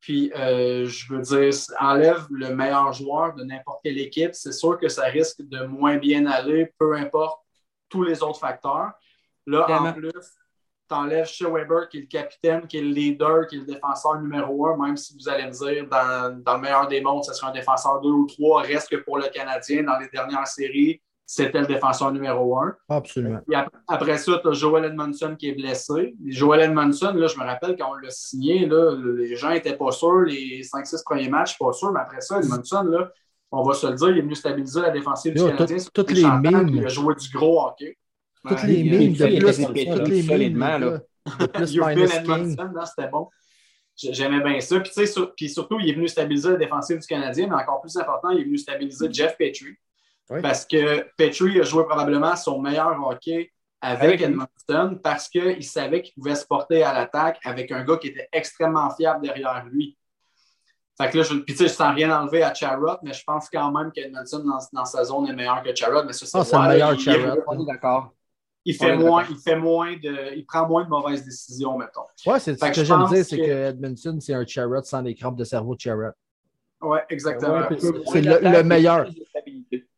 Puis, euh, je veux dire, enlève le meilleur joueur de n'importe quelle équipe, c'est sûr que ça risque de moins bien aller, peu importe tous les autres facteurs. Là, en plus, tu enlèves Shea Weber, qui est le capitaine, qui est le leader, qui est le défenseur numéro un, même si vous allez me dire, dans, dans le meilleur des mondes, ce serait un défenseur 2 ou 3, reste que pour le Canadien, dans les dernières séries, c'était le défenseur numéro un. Absolument. Ap- après ça, tu as Joel Edmondson qui est blessé. Joel Edmondson, là, je me rappelle quand on l'a signé, là, les gens n'étaient pas sûrs. Les 5-6 premiers matchs, pas sûrs. Mais après ça, Edmondson, là, on va se le dire, il est venu stabiliser la défensive Yo, du Canadien. toutes les mimes. Il a joué du gros hockey. Toutes les il- mimes il de plus, toutes les solidement, là. de plus minus c'était bon. J'ai- J'aimais bien ça. Puis, tu sais, sur- puis surtout, il est venu stabiliser la défensive du Canadien, mais encore plus important, il est venu stabiliser Jeff Petrie. Oui. Parce que Petrie a joué probablement son meilleur hockey avec, Avec. Edmonton parce qu'il savait qu'il pouvait se porter à l'attaque avec un gars qui était extrêmement fiable derrière lui. Fait que là, je, puis tu sais, je sens rien enlever à Charrot, mais je pense quand même qu'Edmonton dans, dans sa zone est meilleur que Charrot. Mais ça, c'est Ah, le meilleur il- Charrot. On est d'accord. Il fait moins, il fait moins de, il prend moins de mauvaises décisions, mettons. Ouais, c'est ce que j'aime dire, c'est que- que Edmondson, c'est un Charrot sans les crampes de cerveau de Charrot. Ouais, exactement. Ouais, C'est le, le meilleur.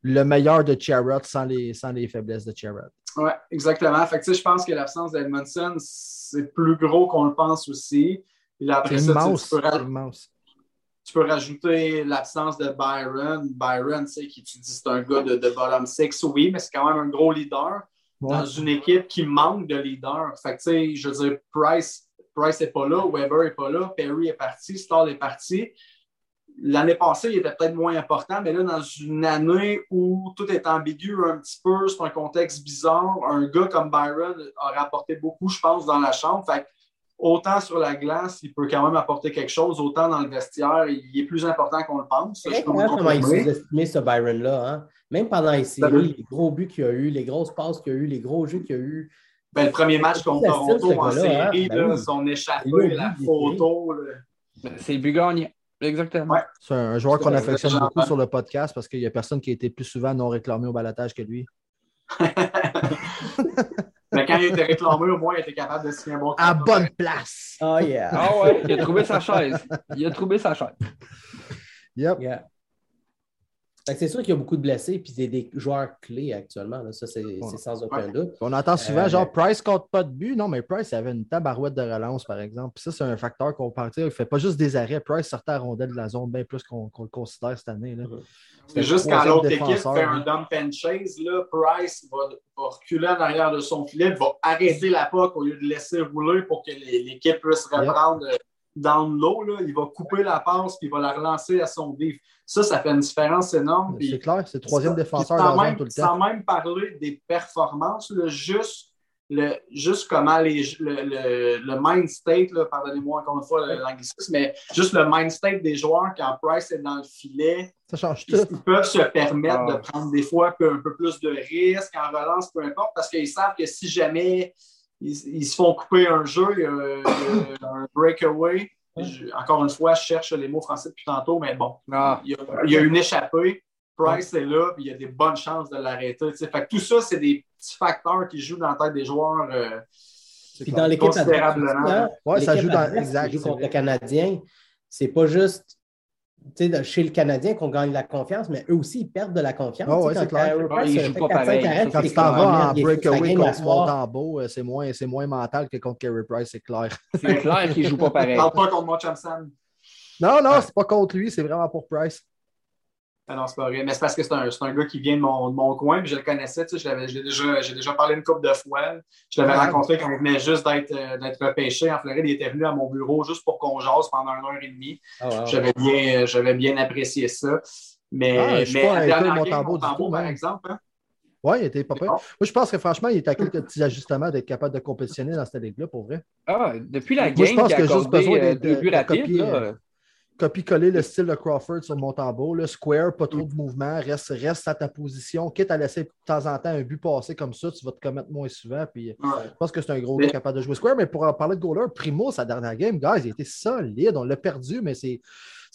Le meilleur de Charrot sans les, sans les faiblesses de Charrot. Oui, exactement. Fait que, tu sais, je pense que l'absence d'Edmondson, c'est plus gros qu'on le pense aussi. Après C'est ça, immense. tu, peux, immense. tu peux rajouter l'absence de Byron. Byron, tu sais, qui tu dis c'est un gars de, de bottom six, oui, mais c'est quand même un gros leader Ouais. dans une équipe qui manque de leader. Fait que, tu sais, je veux dire, Price, Price n'est pas là, Weber n'est pas là, Perry est parti, Stall est parti. L'année passée, il était peut-être moins important, mais là, dans une année où tout est ambigu un petit peu, c'est un contexte bizarre, un gars comme Byron a rapporté beaucoup, je pense, dans la chambre. Fait que, autant sur la glace, il peut quand même apporter quelque chose, autant dans le vestiaire, il est plus important qu'on le pense. C'est comment il sous-estimé ce Byron-là. Hein? Même pendant les séries, les gros buts qu'il a eu, les grosses passes qu'il a eu, les gros jeux qu'il a eu. Ben, le premier match contre Toronto en hein? série, ben son échappée, la photo. Ben, c'est Bugagne. Exactement. C'est un joueur qu'on affectionne beaucoup sur le podcast parce qu'il n'y a personne qui a été plus souvent non réclamé au balatage que lui. Mais quand il était réclamé, au moins, il était capable de signer un bon À bonne place. Oh yeah. Ah ouais, il a trouvé sa chaise. Il a trouvé sa chaise. Yep. Yeah. C'est sûr qu'il y a beaucoup de blessés, puis c'est des joueurs clés actuellement. Là. Ça, c'est sans aucun doute. On entend souvent, euh, genre, Price compte pas de but. Non, mais Price avait une tabarouette de relance, par exemple. Puis ça, c'est un facteur qu'on partir. Il ne fait pas juste des arrêts. Price sortait à rondelle de la zone bien plus qu'on le considère cette année. Là. C'est juste quand l'autre équipe fait un dump and chase, là, Price va, reculer en arrière de son filet, va arrêter la puck au lieu de laisser rouler pour que l'équipe puisse reprendre euh, dans l'eau. Il va couper la passe puis il va la relancer à son vif. Ça, ça fait une différence énorme. C'est clair, c'est le troisième défenseur dans même, tout le temps. Sans même parler des performances, juste le, juste comment les, le, le, mind state, pardonnez-moi encore une fois l'anglicisme, mais juste le mind state des joueurs quand Price est dans le filet, ça change tout. Ils, peuvent se permettre de ah. prendre des fois un peu, un peu plus de risques en relance, peu importe, parce qu'ils savent que si jamais ils, se font couper un jeu, il y a, un breakaway. Encore une fois, je cherche les mots français depuis tantôt, mais bon, ah. il, y a, une échappée. Price est là, puis il y a des bonnes chances de l'arrêter. Fait tout ça, c'est des petits facteurs qui jouent dans la tête des joueurs. Euh, puis dans l'équipe considérablement. Oui, ça joue dans exact, joue contre le Canadien. C'est pas juste chez le Canadien qu'on gagne la confiance, mais eux aussi, ils perdent de la confiance. Oh, ouais, c'est clair. ils jouent pas pareil. Quand tu t'en vas en breakaway contre Montembeau, euh, c'est moins, moins mental que contre Carey Price, c'est clair. C'est clair qu'ils ne jouent pas pareil. Parle pas contre Monchamson. Non, non, c'est pas contre lui, c'est vraiment pour Price. Ah non, c'est pas vrai. Mais c'est parce que c'est un, un, gars qui vient de mon, de mon coin, puis je le connaissais. Tu sais, j'ai déjà, déjà parlé une couple de fois. Je l'avais rencontré quand il venait juste d'être euh, repêché en Floride. Il était venu à mon bureau juste pour qu'on jase pendant une heure et demie. Oh, J'avais bien, bien apprécié ça. Mais, ah, mais pas dernière mon tambour, du tout, par exemple. Hein? Oui, il était pas prêt. Moi, je pense que franchement, il était à quelques petits ajustements d'être capable de compétitionner dans cette ligue-là, pour vrai. Ah, depuis la game, Moi, je pense que juste besoin euh, de, de, rapide, là copie-coller le style de Crawford sur mon tambour. Le square, pas trop de mouvement, reste, reste à ta position. Quitte à laisser de temps en temps un but passer comme ça, tu vas te commettre moins souvent. Puis, Je pense que c'est un gros gars capable de jouer square. Mais pour en parler de goaler, Primo, sa dernière game, guys, il était solide. On l'a perdu, mais c'est.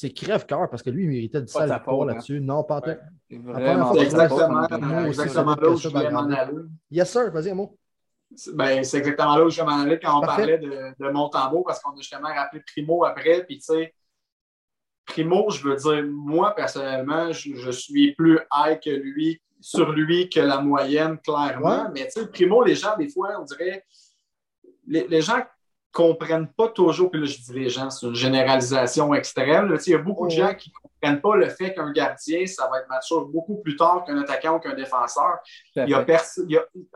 C'est crève-cœur parce que lui, il méritait du sale hein. là-dessus. Non, pas ouais, C'est exactement, exactement là où je voulais m'en aller. Yes, sir. Vas-y, un mot. Ben, c'est exactement là où je m'en aller quand on parlait de, de Montembeau parce qu'on a justement rappelé Primo après. Puis, tu sais, Primo, je veux dire, moi, personnellement, je, suis plus high que lui, sur lui que la moyenne, clairement. Mais tu sais, Primo, les gens, des fois, on dirait, les, gens comprennent pas toujours, puis là, je dis les gens, c'est une généralisation extrême. il y a beaucoup de gens qui ne comprennent pas le fait qu'un gardien, ça va être mature beaucoup plus tard qu'un attaquant ou qu'un défenseur. Il y, a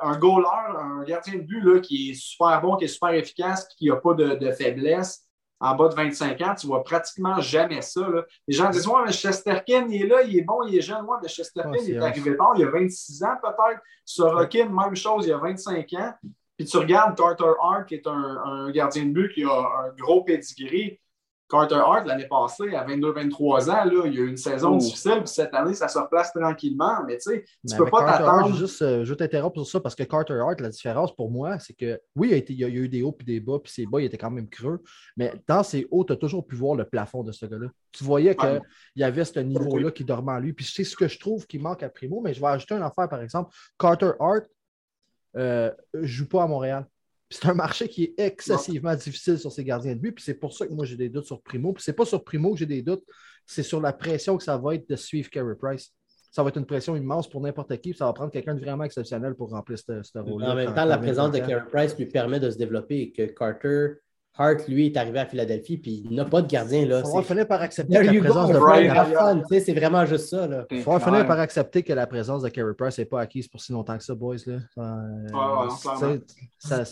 un goaler, un gardien de but là, qui est super bon, qui est super efficace, qui n'a pas de, de faiblesse en bas de 25 ans, tu vois pratiquement jamais ça. Les gens disent Ouais, mais Chesterkin, il est là, il est bon, il est jeune. Moi, mais Chesterkin, il est arrivé tard, il y a 26 ans peut-être. Sorokin, même chose, il y a 25 ans. Puis tu regardes Carter Hart, qui est un, gardien de but qui a un gros pedigree. Carter Hart, l'année passée, à 22-23 ans, là, il y a eu une saison difficile, puis cette année, ça se replace tranquillement. Mais tu sais, tu peux pas t'attendre. Juste, euh, je t'interromps sur ça parce que Carter Hart, la différence pour moi, c'est que oui, il y, a été, il y, a eu des hauts puis des bas, puis ses bas, il était quand même creux. Mais dans ses hauts, tu as toujours pu voir le plafond de ce gars-là. Tu voyais qu'il y avait ce niveau-là qui dormait en lui. Puis c'est ce que je trouve qui manque à Primo, mais je vais ajouter une affaire, par exemple. Carter Hart ne euh, joue pas à Montréal. C'est un marché qui est excessivement difficile sur ses gardiens de but. Puis c'est pour ça que moi, j'ai des doutes sur Primo. Puis c'est pas sur Primo que j'ai des doutes, c'est sur la pression que ça va être de suivre Carey Price. Ça va être une pression immense pour n'importe qui. Ça va prendre quelqu'un de vraiment exceptionnel pour remplir ce, rôle-là. En même temps, la présence de Carey Price lui permet de se développer et que Carter Hart, lui, est arrivé à Philadelphie, puis il n'a pas de gardien. Là. Il va finir par accepter que la présence de Brian. C'est vraiment juste ça. Il va finir par accepter que la présence de Carey Price n'est pas acquise pour si longtemps que ça, boys. Là. Euh, ça,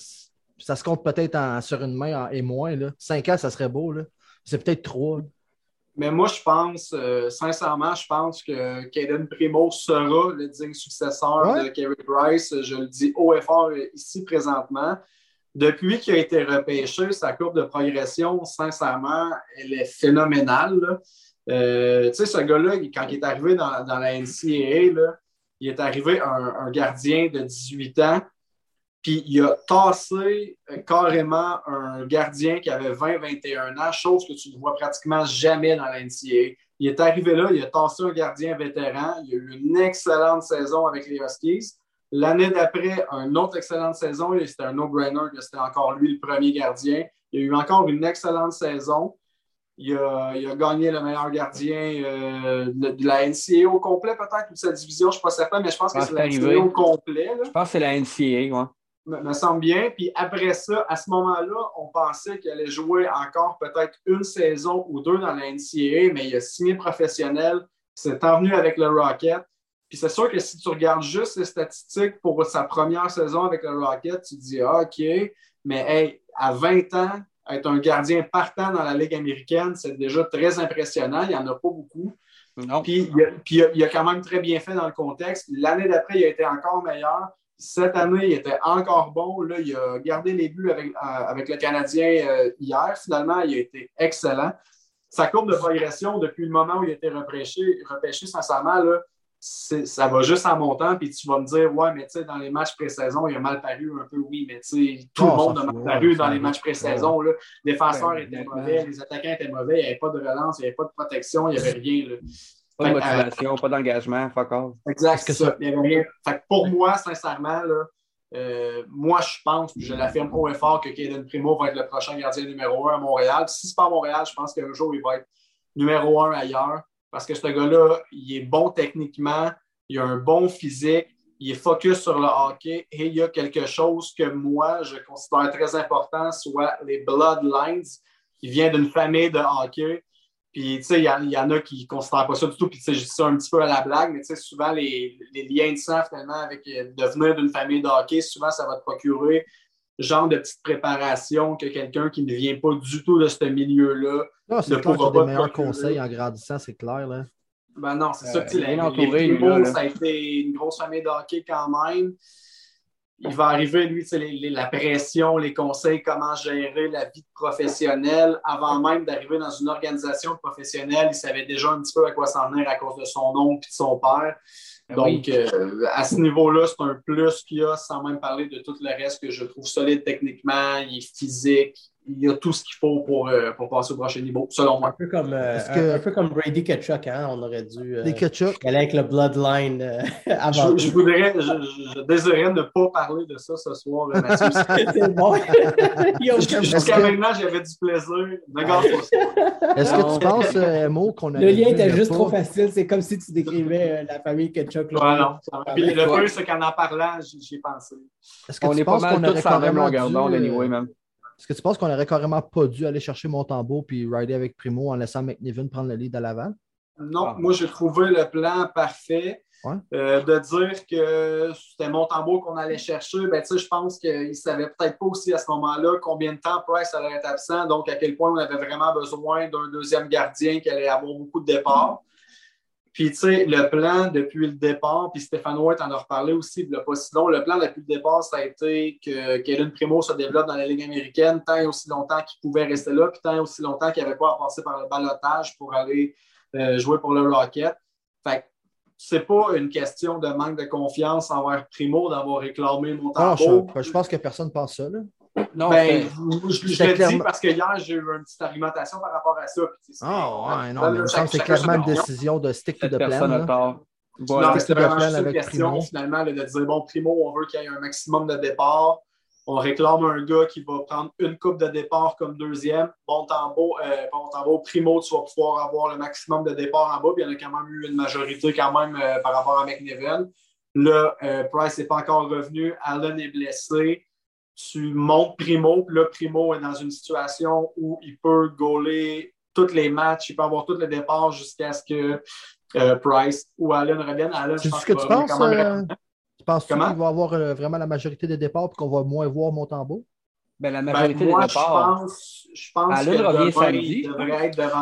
ça se compte peut-être sur une main et moins. Là. Cinq ans, ça serait beau. C'est peut-être trois. Mais moi, je pense, euh, sincèrement, je pense que Caden Primo sera le digne successeur de Kerry Price. Je le dis haut et fort ici présentement. Depuis qu'il a été repêché, sa courbe de progression, sincèrement, elle est phénoménale. Euh, tu sais, ce gars-là, quand il est arrivé dans, la NCAA, là, il est arrivé un, un, gardien de 18 ans, puis il a tassé euh, carrément un gardien qui avait 20-21 ans, chose que tu ne vois pratiquement jamais dans la NCAA. Il est arrivé là, il a tassé un gardien vétéran, il a eu une excellente saison avec les Huskies. L'année d'après, une autre excellente saison, c'était un no-brainer que c'était encore lui le premier gardien. Il a eu encore une excellente saison. Il a, gagné le meilleur gardien euh, de, la NCAA au complet, peut-être, ou de sa division, je ne suis pas certain, mais je pense que c'est la NCAA au complet. Je pense que c'est la NCAA, oui. Me, me, semble bien. Puis après ça, à ce moment-là, on pensait qu'il allait jouer encore peut-être une saison ou deux dans la NCAA, mais il a signé professionnel, s'est envenu avec le Rocket. Puis c'est sûr que si tu regardes juste les statistiques pour sa première saison avec le Rocket, tu te dis ah, OK, mais hey, à 20 ans, être un gardien partant dans la Ligue américaine, c'est déjà très impressionnant. Il n'y en a pas beaucoup. Puis, il a, a, quand même très bien fait dans le contexte. L'année d'après, il a été encore meilleur. Cette année, il était encore bon. Là, il a gardé les buts avec, euh, avec le Canadien euh, hier. Finalement, il a été excellent. Sa courbe de progression depuis le moment où il a été repêché, repêché sincèrement, là, ça va juste en montant, puis tu vas me dire, ouais, mais tu sais, dans les matchs pré-saison, il a mal paru un peu, oui, mais tu sais, tout le monde a mal paru dans les matchs pré-saison. Les défenseurs étaient mauvais, les attaquants étaient mauvais, il n'y avait pas de relance, il n'y avait pas de protection, il n'y avait rien. Là. Pas de motivation, pas d'engagement, fuck off. Exact, c'est ça. Fait pour moi, sincèrement, là, euh, moi, je pense, puis je l'affirme haut et fort, que Kaden Primo va être le prochain gardien numéro un à Montréal. Si ce n'est pas à Montréal, je pense qu'un jour, il va être numéro un ailleurs. Parce que ce gars-là, il est bon techniquement, il a un bon physique, il est focus sur le hockey et il y a quelque chose que moi, je considère très important, soit les bloodlines. Il vient d'une famille de hockey. Puis, tu sais, il y, en a qui ne considèrent pas ça du tout. Puis, tu sais, je dis ça un petit peu à la blague, mais tu sais, souvent, les, les, liens de sang, finalement, avec euh, devenir d'une famille de hockey, souvent, ça va te procurer genre de petite préparation que quelqu'un qui ne vient pas du tout de ce milieu-là. Ah, c'est clair qu'il des meilleurs conseils en grandissant, c'est clair. Là. Ben non, c'est ça. Euh, il entouré, les ça a été une grosse famille de hockey quand même. Il va arriver, lui, la pression, les conseils, comment gérer la vie professionnelle. Avant même d'arriver dans une organisation professionnelle, il savait déjà un petit peu à quoi s'en venir à cause de son oncle et de son père. Ben Donc, euh, à ce niveau-là, c'est un plus qu'il y a, sans même parler de tout le reste que je trouve solide techniquement, il est physique, il y a tout ce qu'il faut pour, euh, pour passer au prochain niveau, selon moi. Un peu comme, euh, un, peu comme Brady Ketchuk, hein? on aurait dû euh, aller avec le Bloodline avant. Je, voudrais, je, désirais ne pas parler de ça ce soir, Mathieu. C'est bon. Jusqu'à maintenant, j'avais du plaisir. Regarde pas ça. Est-ce que tu penses, Mo, qu'on a. Le lien était juste trop facile. C'est comme si tu décrivais la famille Ketchuk. Ouais, non. Puis le plus, c'est qu'en en parlant, j'y ai pensé. Est-ce que on tu est penses qu'on aurait quand même longueur d'onde, anyway, même. Est-ce que tu penses qu'on n'aurait carrément pas dû aller chercher Montembeau puis rider avec Primo en laissant McNiven prendre le lead à l'avant? Non, ah. moi j'ai trouvé le plan parfait. Euh, de dire que c'était Montembeau qu'on allait chercher, ben, je pense qu'il ne savait peut-être pas aussi à ce moment-là combien de temps Price allait être absent, donc à quel point on avait vraiment besoin d'un deuxième gardien qui allait avoir beaucoup de départs. Puis, tu sais, le plan depuis le départ, puis Stéphane White en a reparlé aussi, le pas si long, le plan depuis le départ, ça a été que Kevin Primo se développe dans la Ligue américaine tant et aussi longtemps qu'il pouvait rester là, puis tant et aussi longtemps qu'il n'avait pas à passer par le balotage pour aller euh, jouer pour le Rocket. Fait c'est pas une question de manque de confiance envers Primo d'avoir réclamé mon temps. Je, je, pense que personne ne pense ça. Là. Non, ben, je, je, le dis parce que hier, j'ai eu une petite argumentation par rapport à ça. Ah, ouais, non, mais me semble que c'est clairement une décision de stick to the plan. non, c'était vraiment une question, finalement, de dire bon, Primo, on veut qu'il y ait un maximum de départ. On réclame un gars qui va prendre une coupe de départ comme deuxième. Bon tambour, euh, bon tambour, Primo, tu vas pouvoir avoir le maximum de départ en bas. Puis il y en a quand même eu une majorité quand même euh, par rapport à McNeven. Là, euh, Price n'est pas encore revenu. Allen est blessé tu montes Primo, puis là, Primo est dans une situation où il peut gauler tous les matchs, il peut avoir tous les départs jusqu'à ce que euh, Price ou Allen reviennent. C'est ce que tu penses? Euh, tu penses qu'il va avoir euh, vraiment la majorité des départs et qu'on va moins voir Montembeau? Ben, la majorité ben, des départs. Je pense, je pense Allen que revient samedi.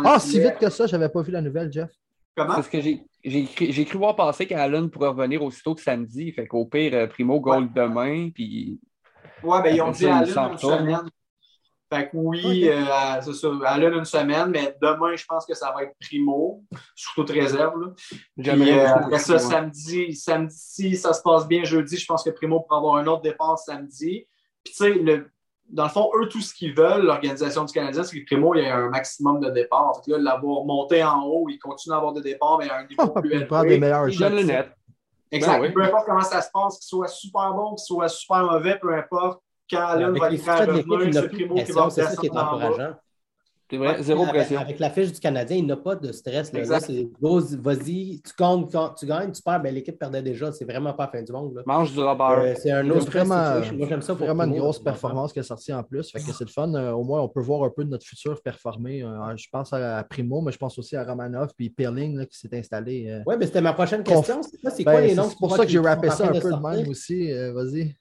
Ah, si vite que ça, je n'avais pas vu la nouvelle, Jeff. Comment? Parce que j'ai cru voir passer qu'Allen pourrait revenir aussitôt que samedi. Fait qu'au pire, Primo goal demain, puis Ouais, ben ils ont dit à l'une une semaine. Fait que oui, euh, à- c'est ça, à l'une une semaine, mais demain, je pense que ça va être primo, sous toute réserve. Puis, euh, après ça, ouais. samedi, samedi, si ça se passe bien jeudi, je pense que Primo pourra avoir un autre départ samedi. Puis, tu sais, le- dans le fond, eux, tout ce qu'ils veulent, l'organisation du Canadien, c'est que Primo, il y a un maximum de départs. Fait que là, l'avoir monté en haut, il continue à avoir des départs, mais à un niveau plus Il prend des élevé. meilleurs Il donne le net. Exact. Ben oui. Peu importe comment ça se passe, qu'il soit super bon, qu'il soit super mauvais, peu importe, quand Allen Avec va le faire revenir, c'est Primo qui va. C'est ça C'est vrai, zéro Avec- pression. Avec la fiche du Canadien, il n'a pas de stress. Là, c'est vas-y, tu gagnes, quand tu gagnes, tu perds, ben, l'équipe perdait déjà. C'est vraiment pas la fin du monde. là. Mange du Robert. Euh, c'est un autre vraiment, situation. Moi, j'aime ça pour vraiment une grosse performance qui est sortie en plus. Fait que c'est le fun. Euh, au moins, on peut voir un peu de notre futur performer. Euh, je pense à Primo, mais je pense aussi à Romanov puis Perling là, qui s'est installé. euh, Oui, mais c'était ma prochaine question. C'est quoi, c'est Ben, quoi les c'est noms pour tu ça que j'ai rappé ça un peu de même aussi. Vas-y.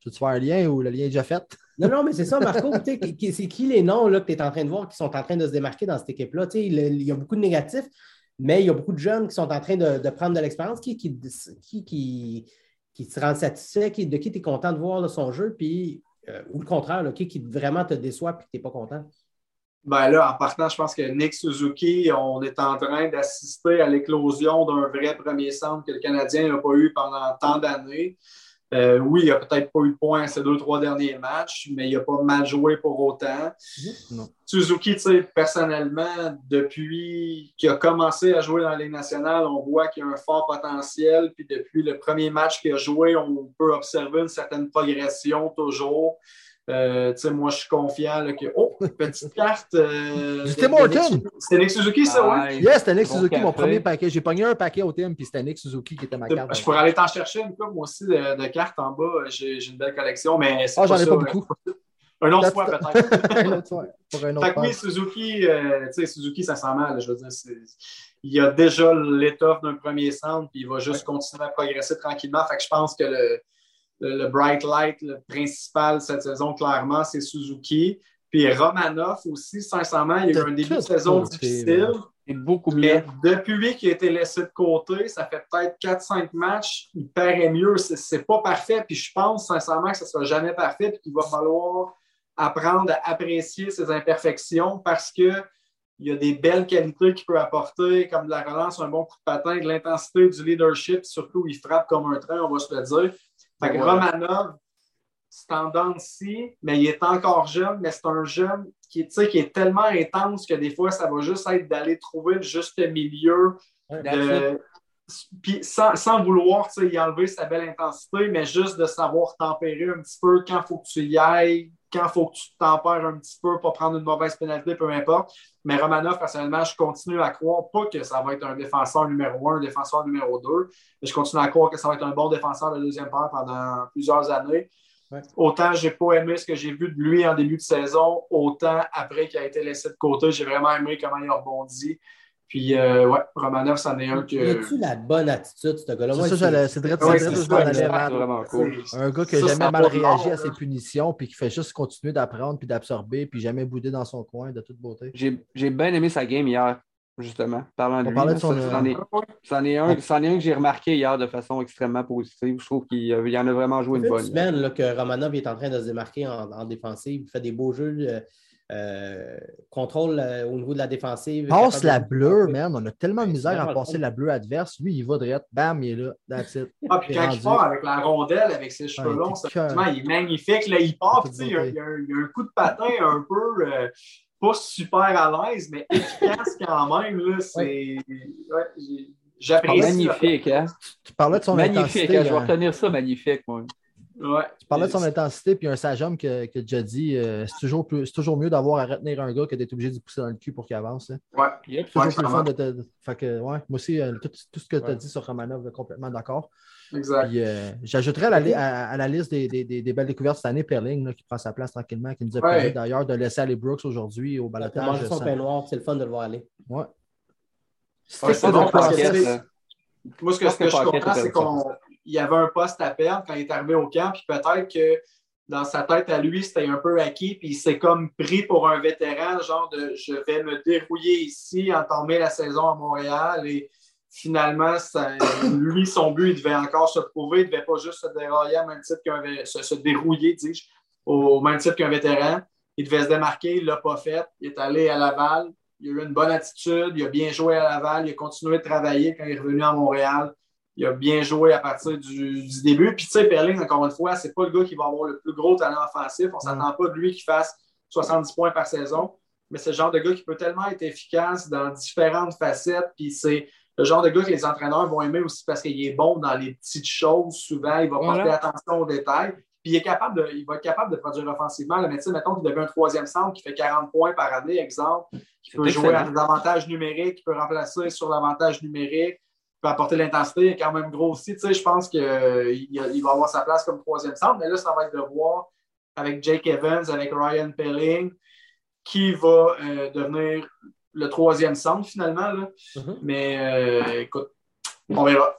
Tu veux-tu faire un lien ou le lien est déjà fait? Non, non, mais c'est ça, Marco. c'est qui les noms là, que tu es en train de voir qui sont en train de se démarquer dans cette équipe-là? Il y a beaucoup de négatifs, mais il y a beaucoup de jeunes qui sont en train de, prendre de l'expérience. Qui, qui, qui, qui, te rend satisfait, de qui tu es content de voir son jeu, puis, euh, ou le contraire, qui, qui vraiment te déçoit et que tu n'es pas content? Ben là, en partant, je pense que Nick Suzuki, on est en train d'assister à l'éclosion d'un vrai premier centre que le Canadien n'a pas eu pendant tant d'années. Euh, oui, il n'a peut-être pas eu de points ces deux, trois derniers matchs, mais il n'a pas mal joué pour autant. Non. Suzuki, personnellement, depuis qu'il a commencé à jouer dans la Ligue nationale, on voit qu'il a un fort potentiel. Puis depuis le premier match qu'il a joué, on peut observer une certaine progression toujours. Euh, tu sais, moi, je suis confiant là, que. Oh, petite carte. euh, Du Tim Horton. C'était Nick Suzuki, ça, oui? Nice. Yes, c'était Nick Bon Suzuki, mon premier paquet. J'ai pogné un paquet au team, puis c'était Nick Suzuki qui était ma carte. Je pourrais aller t'en chercher une coupe, moi aussi, de, de cartes en bas. J'ai j'ai une belle collection, mais c'est Ah, j'en ai pas beaucoup. Un autre fois, peut-être. Un autre soir, pour un autre Fait que oui. Suzuki, euh, tu sais, Suzuki, ça sent mal. Je veux dire, il a déjà l'étoffe d'un premier centre, puis il va juste continuer à progresser tranquillement. Fait que je pense que le, le, le bright light le principal cette saison, clairement, c'est Suzuki. Puis Romanov aussi, sincèrement, il y a eu un début de saison difficile. là. C'est beaucoup Mais mieux. depuis qu'il a été laissé de côté, ça fait peut-être 4-5 matchs, il paraît mieux. C'est- pas parfait. Puis je pense sincèrement que ce ne sera jamais parfait. Puis qu'il va falloir apprendre à apprécier ses imperfections parce qu'il y a des belles qualités qu'il peut apporter, comme de la relance, un bon coup de patin, de l'intensité, du leadership, surtout il frappe comme un train, on va se le dire. Fait que Ouais. Romanov, c'est tendance-ci, mais il est encore jeune, mais c'est un jeune qui, est- tu sais, qui est tellement intense que des fois, ça va juste être d'aller trouver le juste milieu. de- puis sans, sans vouloir y enlever sa belle intensité, mais juste de savoir tempérer un petit peu quand il faut que tu y ailles, quand il faut que tu te tempères un petit peu, pas prendre une mauvaise pénalité, peu importe. Mais Romanov, personnellement, je continue à croire pas que ça va être un défenseur numéro un, un défenseur numéro deux, mais je continue à croire que ça va être un bon défenseur de deuxième paire pendant plusieurs années. Ouais. Autant j'ai pas aimé ce que j'ai vu de lui en début de saison, autant après qu'il a été laissé de côté, j'ai vraiment aimé comment il a rebondi. Puis, euh, ouais, Romanov, c'en est un que. a-tu la bonne attitude, ce gars-là? C'est Moi, ça, c'est c'est c'est. C'est cool. Un gars qui n'a jamais a mal réagi à ses punitions, puis qui fait juste continuer d'apprendre puis d'absorber, puis jamais bouder dans son coin de toute beauté. J'ai j'ai bien aimé sa game hier, justement. Parlant de On lui, parlait là, de son, ça, euh, c'en est- un, c'en est un que j'ai remarqué hier de façon extrêmement positive. Je trouve qu'il euh, il en a vraiment joué une fait une bonne. semaine là, que Romanov est en train de se démarquer en, en défensive. Il fait des beaux jeux, euh, contrôle euh, au niveau de la défensive. Passe la de- bleue, man. On a tellement de misère à passer la bleue adverse. Lui, il va direct. Bam, il est là. That's it. Ah, puis quand rendu. il part avec la rondelle, avec ses cheveux Ouais, longs, il est magnifique. Là, il part, il y, a, il y a un, il y a un coup de patin un peu euh, pas super à l'aise, mais efficace quand même. Là, c'est, ouais, j'apprécie. Magnifique, hein? Tu parlais de son Magnifique, intensité. hein? Je vais hein. retenir ça, magnifique, moi. Ouais. Tu parlais de son intensité, puis un sage homme qui a déjà dit euh, c'est toujours, plus- toujours mieux d'avoir à retenir un gars que d'être obligé de pousser dans le cul pour qu'il avance. hein. Ouais. Yep. Toujours Ouais, plus fun de te. de- Fait que, ouais, moi aussi, euh, tout, tout ce que tu as dit sur Romanov, complètement d'accord. Exact. Euh, j'ajouterais à la, li- à, à la liste des, des- des- des belles découvertes cette année, Perling, là, qui prend sa place tranquillement, qui nous a Ouais. permis d'ailleurs de laisser aller Brooks aujourd'hui au balotage. manger son sans- pain noir, c'est le fun de le voir aller. Ouais. C'est que euh, Moi, ce que, ce que je comprends, c'est qu'il y avait un poste à perdre quand il est arrivé au camp, puis peut-être que dans sa tête à lui, c'était un peu acquis, puis il s'est comme pris pour un vétéran, genre de je vais me dérouiller ici, entamer la saison à Montréal. Et finalement, lui, son but, il devait encore se prouver. Il ne devait pas juste se dérailler au même titre se, se, dérouiller, dis-je, au même titre qu'un vétéran. Il devait se démarquer, il ne l'a pas fait. Il est allé à Laval. Il a eu une bonne attitude. Il a bien joué à Laval. Il a continué de travailler quand il est revenu à Montréal. Il a bien joué à partir du, début. Puis, tu sais, Perling, encore une fois, c'est pas le gars qui va avoir le plus gros talent offensif. On ne s'attend pas de lui qu'il fasse 70 points par saison. Mais c'est le genre de gars qui peut tellement être efficace dans différentes facettes. Puis, c'est le genre de gars que les entraîneurs vont aimer aussi parce qu'il est bon dans les petites choses. Souvent, il va porter attention aux détails. Puis il, est capable de, il va être capable de produire offensivement. Le médecin, mettons qu'il devient un troisième centre qui fait 40 points par année, exemple, qui peut jouer à l'avantage numérique, qui peut remplacer sur l'avantage numérique, peut apporter l'intensité, il est quand même gros aussi. Tu sais, je pense qu'il il va avoir sa place comme troisième centre, mais là, ça va être de voir avec Jake Evans, avec Ryan Pelling, qui va euh, devenir le troisième centre finalement. Là. Mm-hmm. Mais euh, écoute, on verra.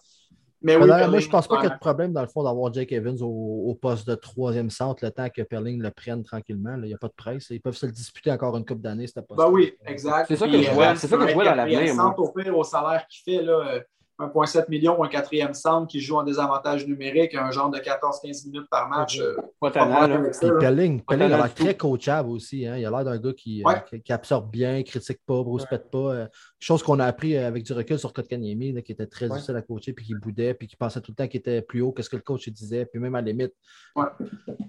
Mais oui, moi, je ne pense pas qu'il y ait de problème, dans le fond, d'avoir Jake Evans au, poste de troisième centre le temps que Perling le prenne tranquillement. Il n'y a pas de presse. Ils peuvent se le disputer encore une coupe d'années, c'était pas Ben oui, exact. C'est ça que je vois, c'est ça que je vois dans l'avenir. Au pire, au salaire qu'il fait, là, 1,7 million un quatrième centre qui joue en désavantage numérique, un genre de 14-15 minutes par match. Euh, pas tellement. Pelling, a l'air très coachable aussi. Hein. Il a l'air d'un gars qui, euh, qui, absorbe bien, critique pas, brouspète pas. Euh, chose qu'on a appris avec du recul sur Kotkaniemi, qui était très difficile à coacher, puis qui boudait, puis qui pensait tout le temps qu'il était plus haut que ce que le coach disait, puis même à la limite,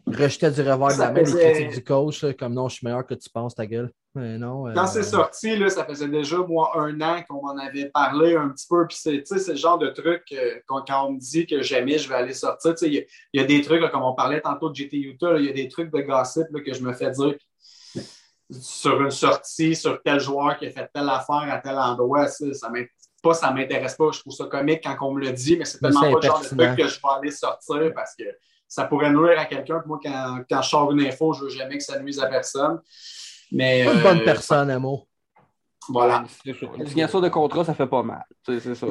rejetait du revers de la main les critiques du coach, comme non, je suis meilleur que tu penses, ta gueule. Non, Quand c'est sorti, là, ça faisait déjà, moi, un an qu'on m'en avait parlé un petit peu, puis c'est le genre de truc quand, on me dit que jamais je vais aller sortir. Il y, a des trucs, comme on parlait tantôt de GT Utah, il y a des trucs de gossip que je me fais dire sur une sortie, sur tel joueur qui a fait telle affaire à tel endroit. Ça, ça pas ça m'intéresse pas. Je trouve ça comique quand on me le dit, mais c'est tellement pas le genre de truc que je vais aller sortir parce que ça pourrait nuire à quelqu'un. Moi, quand, quand, je sors une info, je veux jamais que ça nuise à personne. Mais, une bonne euh, personne, Amo. Voilà. Une signature de contrat, ça fait pas mal. C'est ça.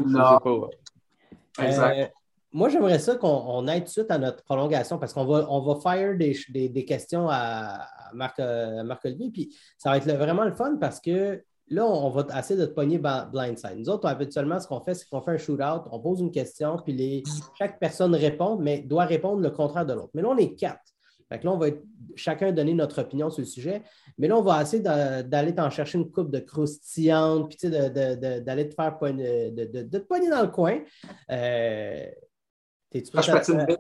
Exact. Euh, moi, j'aimerais ça qu'on aille tout de suite à notre prolongation parce qu'on va, on va fire des, des, questions à, Marc, euh, Marc-Olivier. Puis ça va être vraiment le fun parce que là, on va essayer de te pogner blindside. Nous autres, habituellement, ce qu'on fait, c'est qu'on fait un shootout, on pose une question, puis les, chaque personne répond, mais doit répondre le contraire de l'autre. Mais là, on est quatre. Fait là, on va chacun donner notre opinion sur le sujet. Mais là, on va essayer d'aller t'en chercher une coupe de croustillante, puis d'aller te faire de, de, te dans le coin. Euh, T'es-tu prêt, ah, à, prêt,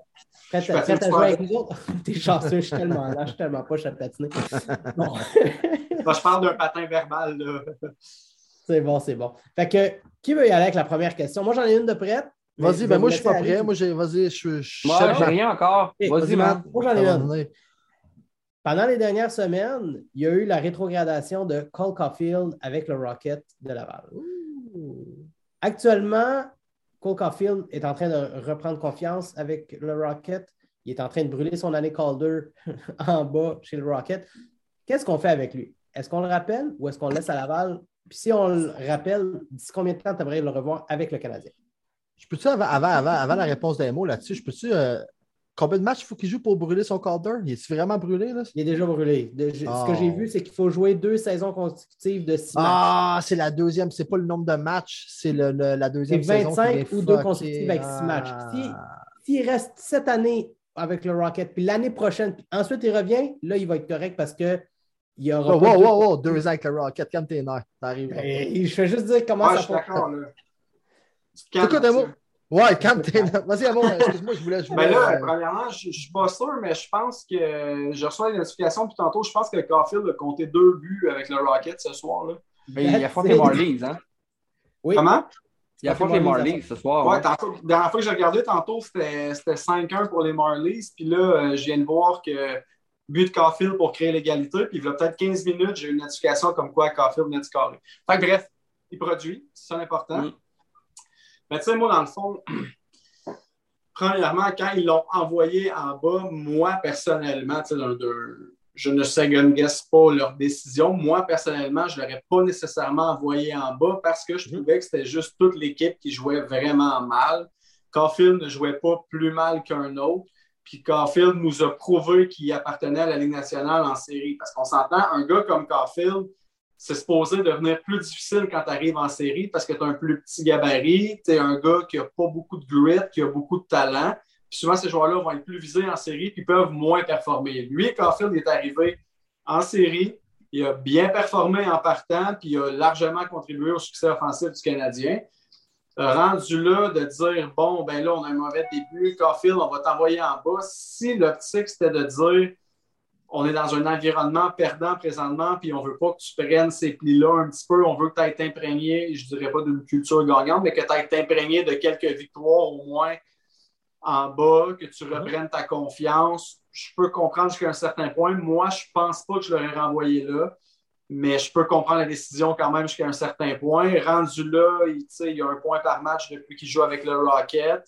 à, jouer avec nous autres? T'es chanceux, je suis tellement là, je suis tellement pas, je suis patiner. Bon. je parle d'un patin verbal. C'est bon, c'est bon. Fait que, qui veut y aller avec la première question? Moi, j'en ai une de prête. Vas-y, ben moi, je suis pas prêt. Moi, j'ai, vas-y, je suis. Moi, j'ai rien encore. vas-y, man. Moi, j'en ai une. Pendant les dernières semaines, il y a eu la rétrogradation de Cole Caulfield avec le Rocket de Laval. Actuellement, Cole Caulfield est en train de reprendre confiance avec le Rocket. Il est en train de brûler son année Calder en bas chez le Rocket. Qu'est-ce qu'on fait avec lui? Est-ce qu'on le rappelle ou est-ce qu'on le laisse à Laval? Puis si on le rappelle, d'ici combien de temps tu aimerais le revoir avec le Canadien? Je peux-tu, avant, avant, la réponse des mots là-dessus, je peux-tu. Euh, combien de matchs il faut qu'il joue pour brûler son Calder? Il est vraiment brûlé? Là? Il est déjà brûlé. Ce que j'ai oh. vu, c'est qu'il faut jouer deux saisons consécutives de six matchs. Ah, c'est la deuxième. C'est pas le nombre de matchs, c'est la deuxième saison. 25 ou deux consécutives avec six matchs. S'il reste cette année avec le Rocket, puis l'année prochaine, puis ensuite il revient, là, il va être correct parce que il y aura. Oh, wow, wow, wow, deux ans avec le Rocket, comme t'es nerfs. Je fais juste dire comment ça fonctionne. Écoute, Ouais, quand t'es. Vas-y, avant, excuse-moi, je voulais. Je ben là, premièrement, je ne suis pas sûr, mais je pense que je reçois des notifications, puis tantôt, je pense que Caulfield a compté deux buts avec le Rocket ce soir. Là. Mais il affronte les Marlies, hein? Oui. Comment? Il affronte les Marlies ce soir. Ouais, tantôt, la dernière fois que j'ai regardé, tantôt, c'était 5-1 pour les Marlies. Puis là, euh, je viens de voir que but de Caulfield pour créer l'égalité. Puis il y a peut-être 15 minutes, j'ai eu une notification comme quoi Caulfield venait de scorer. Fait que bref, il produit, c'est ça l'important. Mais tu sais, moi, dans le fond, premièrement, quand ils l'ont envoyé en bas, moi, personnellement, je ne second-guess pas leur décision. Moi, personnellement, je ne l'aurais pas nécessairement envoyé en bas parce que je mhm. trouvais que c'était juste toute l'équipe qui jouait vraiment mal. Caulfield ne jouait pas plus mal qu'un autre. Puis Caulfield nous a prouvé qu'il appartenait à la Ligue nationale en série. Parce qu'on s'entend, un gars comme Caulfield, c'est supposé devenir plus difficile quand tu arrives en série parce que tu as un plus petit gabarit, tu es un gars qui n'a pas beaucoup de grit, qui a beaucoup de talent. Puis souvent, ces joueurs-là vont être plus visés en série puis peuvent moins performer. Lui, Caulfield est arrivé en série, il a bien performé en partant, puis il a largement contribué au succès offensif du Canadien. Rendu là de dire bon, ben là, on a un mauvais début, Caulfield, on va t'envoyer en bas. Si l'optique, c'était de dire on est dans un environnement perdant présentement, puis on ne veut pas que tu prennes ces plis-là un petit peu. On veut que tu aies imprégné, je ne dirais pas d'une culture gagnante, mais que tu aies imprégné de quelques victoires au moins en bas, que tu reprennes ta confiance. Je peux comprendre jusqu'à un certain point. Moi, je ne pense pas que je l'aurais renvoyé là, mais je peux comprendre la décision quand même jusqu'à un certain point. Rendu là, il, il y a un point par match depuis qu'il joue avec le Rocket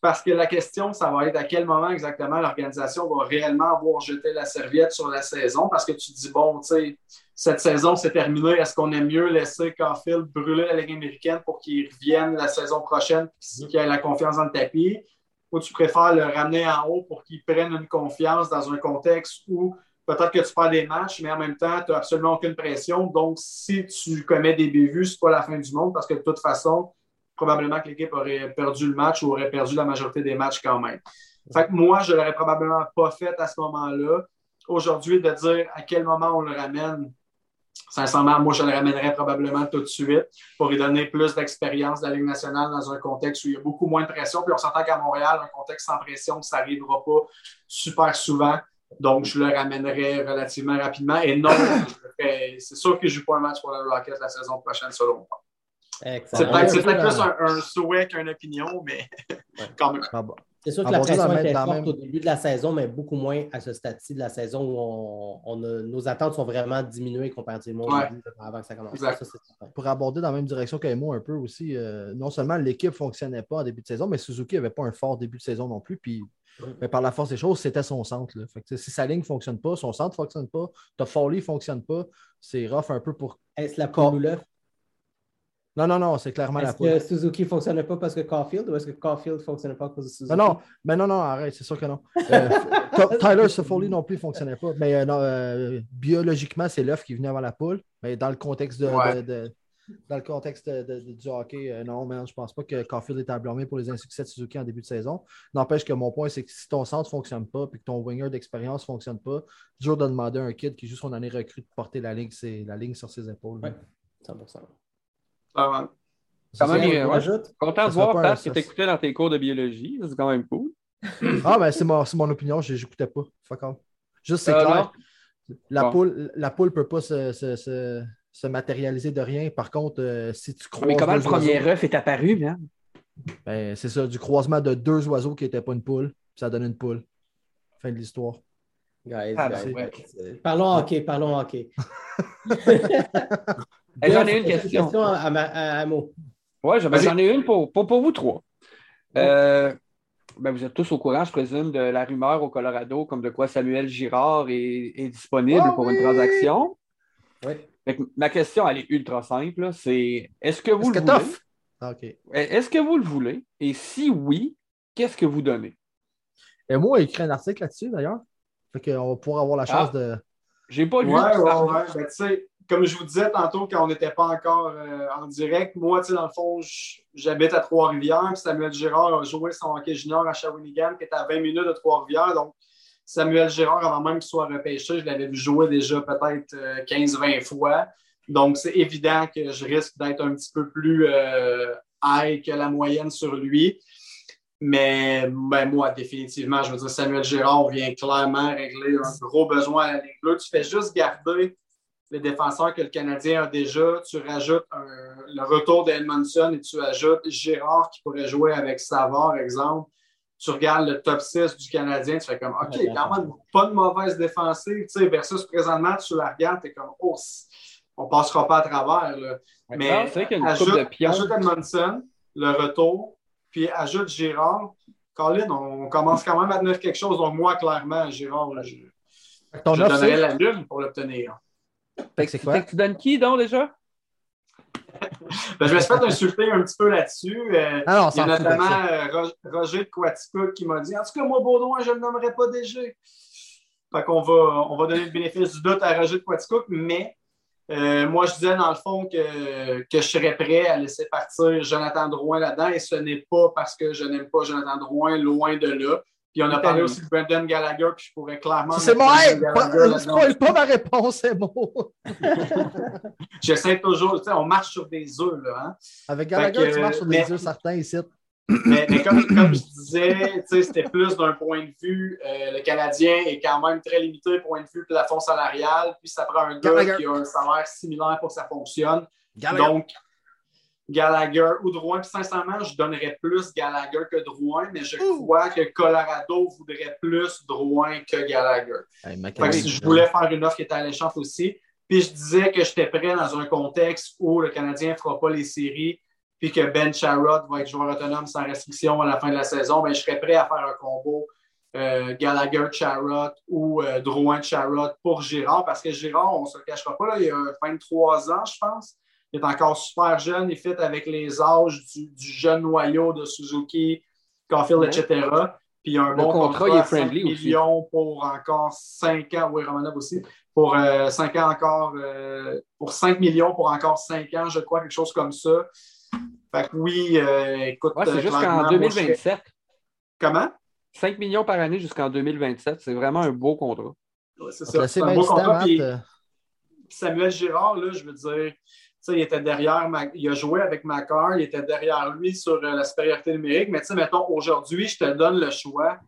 parce que la question, ça va être à quel moment exactement l'organisation va réellement avoir jeté la serviette sur la saison. Parce que tu te dis, bon, tu sais, cette saison, c'est terminé. Est-ce qu'on aime mieux laisser Caulfield brûler la Ligue américaine pour qu'il revienne la saison prochaine, qu'il ait la confiance dans le tapis? Ou tu préfères le ramener en haut pour qu'il prenne une confiance dans un contexte où peut-être que tu perds des matchs, mais en même temps, tu n'as absolument aucune pression. Donc, si tu commets des bévues, ce n'est pas la fin du monde parce que de toute façon, probablement que l'équipe aurait perdu le match ou aurait perdu la majorité des matchs quand même. Fait que moi, je ne l'aurais probablement pas fait à ce moment-là. Aujourd'hui, de dire à quel moment on le ramène, sincèrement, moi, je le ramènerais probablement tout de suite pour lui donner plus d'expérience de la Ligue nationale dans un contexte où il y a beaucoup moins de pression. Puis on s'entend qu'à Montréal, un contexte sans pression, ça n'arrivera pas super souvent. Donc, je le ramènerais relativement rapidement. Et non, c'est sûr que je ne joue pas un match pour le Rocket la saison prochaine, selon moi. C'est peut-être plus un, souhait qu'une opinion, mais quand même. Ah c'est sûr que la pression était forte au début de la saison, mais beaucoup moins à ce stade-ci de la saison où on, nos attentes sont vraiment diminuées comparativement début, avant que ça commence. Pour aborder dans la même direction moi un peu aussi, euh, non seulement l'équipe ne fonctionnait pas en début de saison, mais Suzuki n'avait pas un fort début de saison non plus. Puis mais par la force des choses, c'était son centre. si sa ligne ne fonctionne pas, son centre ne fonctionne pas, ta Foley ne fonctionne pas, c'est rough un peu pour. Est-ce la poule non, non, non, c'est clairement la poule. Est-ce que Suzuki ne fonctionnait pas parce que Caulfield ou est-ce que Caulfield ne fonctionnait pas à cause de Suzuki? Non, non, mais non, non, arrête, c'est sûr que non. Euh, Tyler Sofoli non plus ne fonctionnait pas. Mais euh, non, euh, biologiquement, c'est l'œuf qui venait avant la poule. Mais dans le contexte de, dans le contexte du hockey, non, mais je ne pense pas que Caulfield est à blâmer pour les insuccès de Suzuki en début de saison. N'empêche que mon point, c'est que si ton centre ne fonctionne pas et que ton winger d'expérience ne fonctionne pas, dur de demander à un kid qui joue son année recrue de porter la ligne, la ligne sur ses épaules. Oui, 100%. Ah Quand même, content de voir Pat qui t'écoutait dans tes cours de biologie. C'est quand même cool. ah, ben c'est mon, mon, opinion, je n'écoutais pas. Fuck off. Juste, c'est euh, clair. La, poule, la poule ne peut pas se, se, se, matérialiser de rien. Par contre, euh, si tu crois. Mais comment le premier œuf est apparu, bien? Ben, c'est ça, du croisement de deux oiseaux qui n'étaient pas une poule. Ça donne une poule. Fin de l'histoire. Guys, ah, guys. Ben, parlons hockey, parlons hockey. J'en ai une question. question à, à, Oui, j'en ai une pour, pour, vous trois. Euh, ben, vous êtes tous au courant, je présume, de la rumeur au Colorado, comme de quoi Samuel Girard est, disponible ah pour une transaction. Oui. ma question, elle est ultra simple. C'est est-ce que vous le voulez? Ah, est-ce que vous le voulez? Et si oui, qu'est-ce que vous donnez? Et moi, j'ai écrit un article là-dessus, d'ailleurs. Fait qu'on va pouvoir avoir la chance ah. de. J'ai pas lu. Ouais, ouais, ouais. Ben, tu sais, comme je vous disais tantôt, quand on n'était pas encore euh, en direct, moi, dans le fond, j'habite à Trois-Rivières. Samuel Girard a joué son hockey junior à Shawinigan, qui est à 20 minutes de Trois-Rivières. Donc, Samuel Girard, avant même qu'il soit repêché, je l'avais vu jouer déjà peut-être 15-20 euh, fois. Donc, c'est évident que je risque d'être un petit peu plus euh, high que la moyenne sur lui. Mais ben, moi, définitivement, je veux dire, Samuel Girard vient clairement régler un gros besoin à la Ligue Tu fais juste garder les défenseurs que le Canadien a déjà, tu rajoutes le retour d'Edmondson et tu ajoutes Gérard qui pourrait jouer avec Savard, exemple. Tu regardes le top 6 du Canadien, tu fais comme OK, quand même pas de mauvaise défensive, tu sais, versus présentement, tu la regardes, tu es comme Oh, on passera pas à travers. Là. Mais ajoute, ajoute Edmondson, le retour, puis ajoute Gérard. Colin, on commence quand même à tenir quelque chose. Donc, moi, clairement, Gérard, je, je donnerais la lune pour l'obtenir. Fait que, quoi? tu donnes qui donc déjà? ben, je vais se faire insulter un petit peu là-dessus. Euh, ah il y a notamment euh, Roger de Quaticook qui m'a dit En tout cas, moi, Baudouin, je ne le nommerai pas DG. Fait qu'on va, on va donner le bénéfice du doute à Roger de Quaticook, mais euh, moi, je disais dans le fond que, que je serais prêt à laisser partir Jonathan Drouin là-dedans et ce n'est pas parce que je n'aime pas Jonathan Drouin, loin de là. Puis on a parlé aussi de Brendan Gallagher, puis je pourrais clairement. C'est moi! Pas, pas ma réponse, c'est bon! J'essaie toujours, tu sais, on marche sur des œufs, là. Hein? Avec Gallagher, tu marches sur des œufs certains ici. Mais, mais comme, comme, je disais, c'était plus d'un point de vue, euh, le Canadien est quand même très limité point de vue plafond salarial, puis ça prend un gars qui a un salaire similaire pour que ça fonctionne. Donc, Gallagher ou Drouin. Puis sincèrement, je donnerais plus Gallagher que Drouin, mais je crois que Colorado voudrait plus Drouin que Gallagher. si je voulais faire une offre qui était alléchante aussi. Puis je disais que j'étais prêt dans un contexte où le Canadien ne fera pas les séries, puis que Ben Charrot va être joueur autonome sans restriction à la fin de la saison, bien, je serais prêt à faire un combo euh, Gallagher-Charrot ou euh, Drouin-Charrot pour Girard, parce que Girard, on ne se le cachera pas, là, il a 23 ans, je pense. Il est encore super jeune, il fit avec les âges du, jeune noyau de Suzuki, Caulfield, etc. Puis il a un bon contrat, il est friendly millions pour encore 5 ans, oui, Romanov aussi, pour 5 euh, ans encore, euh, pour 5 millions pour encore 5 ans, je crois, quelque chose comme ça. Fait que oui, euh, écoute. Ouais, c'est jusqu'en 2027. Comment? 5 millions par année jusqu'en 2027, c'est vraiment un beau contrat. Ouais, c'est ça. C'est un beau contrat. Samuel Girard, là, je veux dire, il était derrière, il a joué avec Macar, il était derrière lui sur euh, la supériorité numérique. Mais mettons, aujourd'hui, je te donne le choix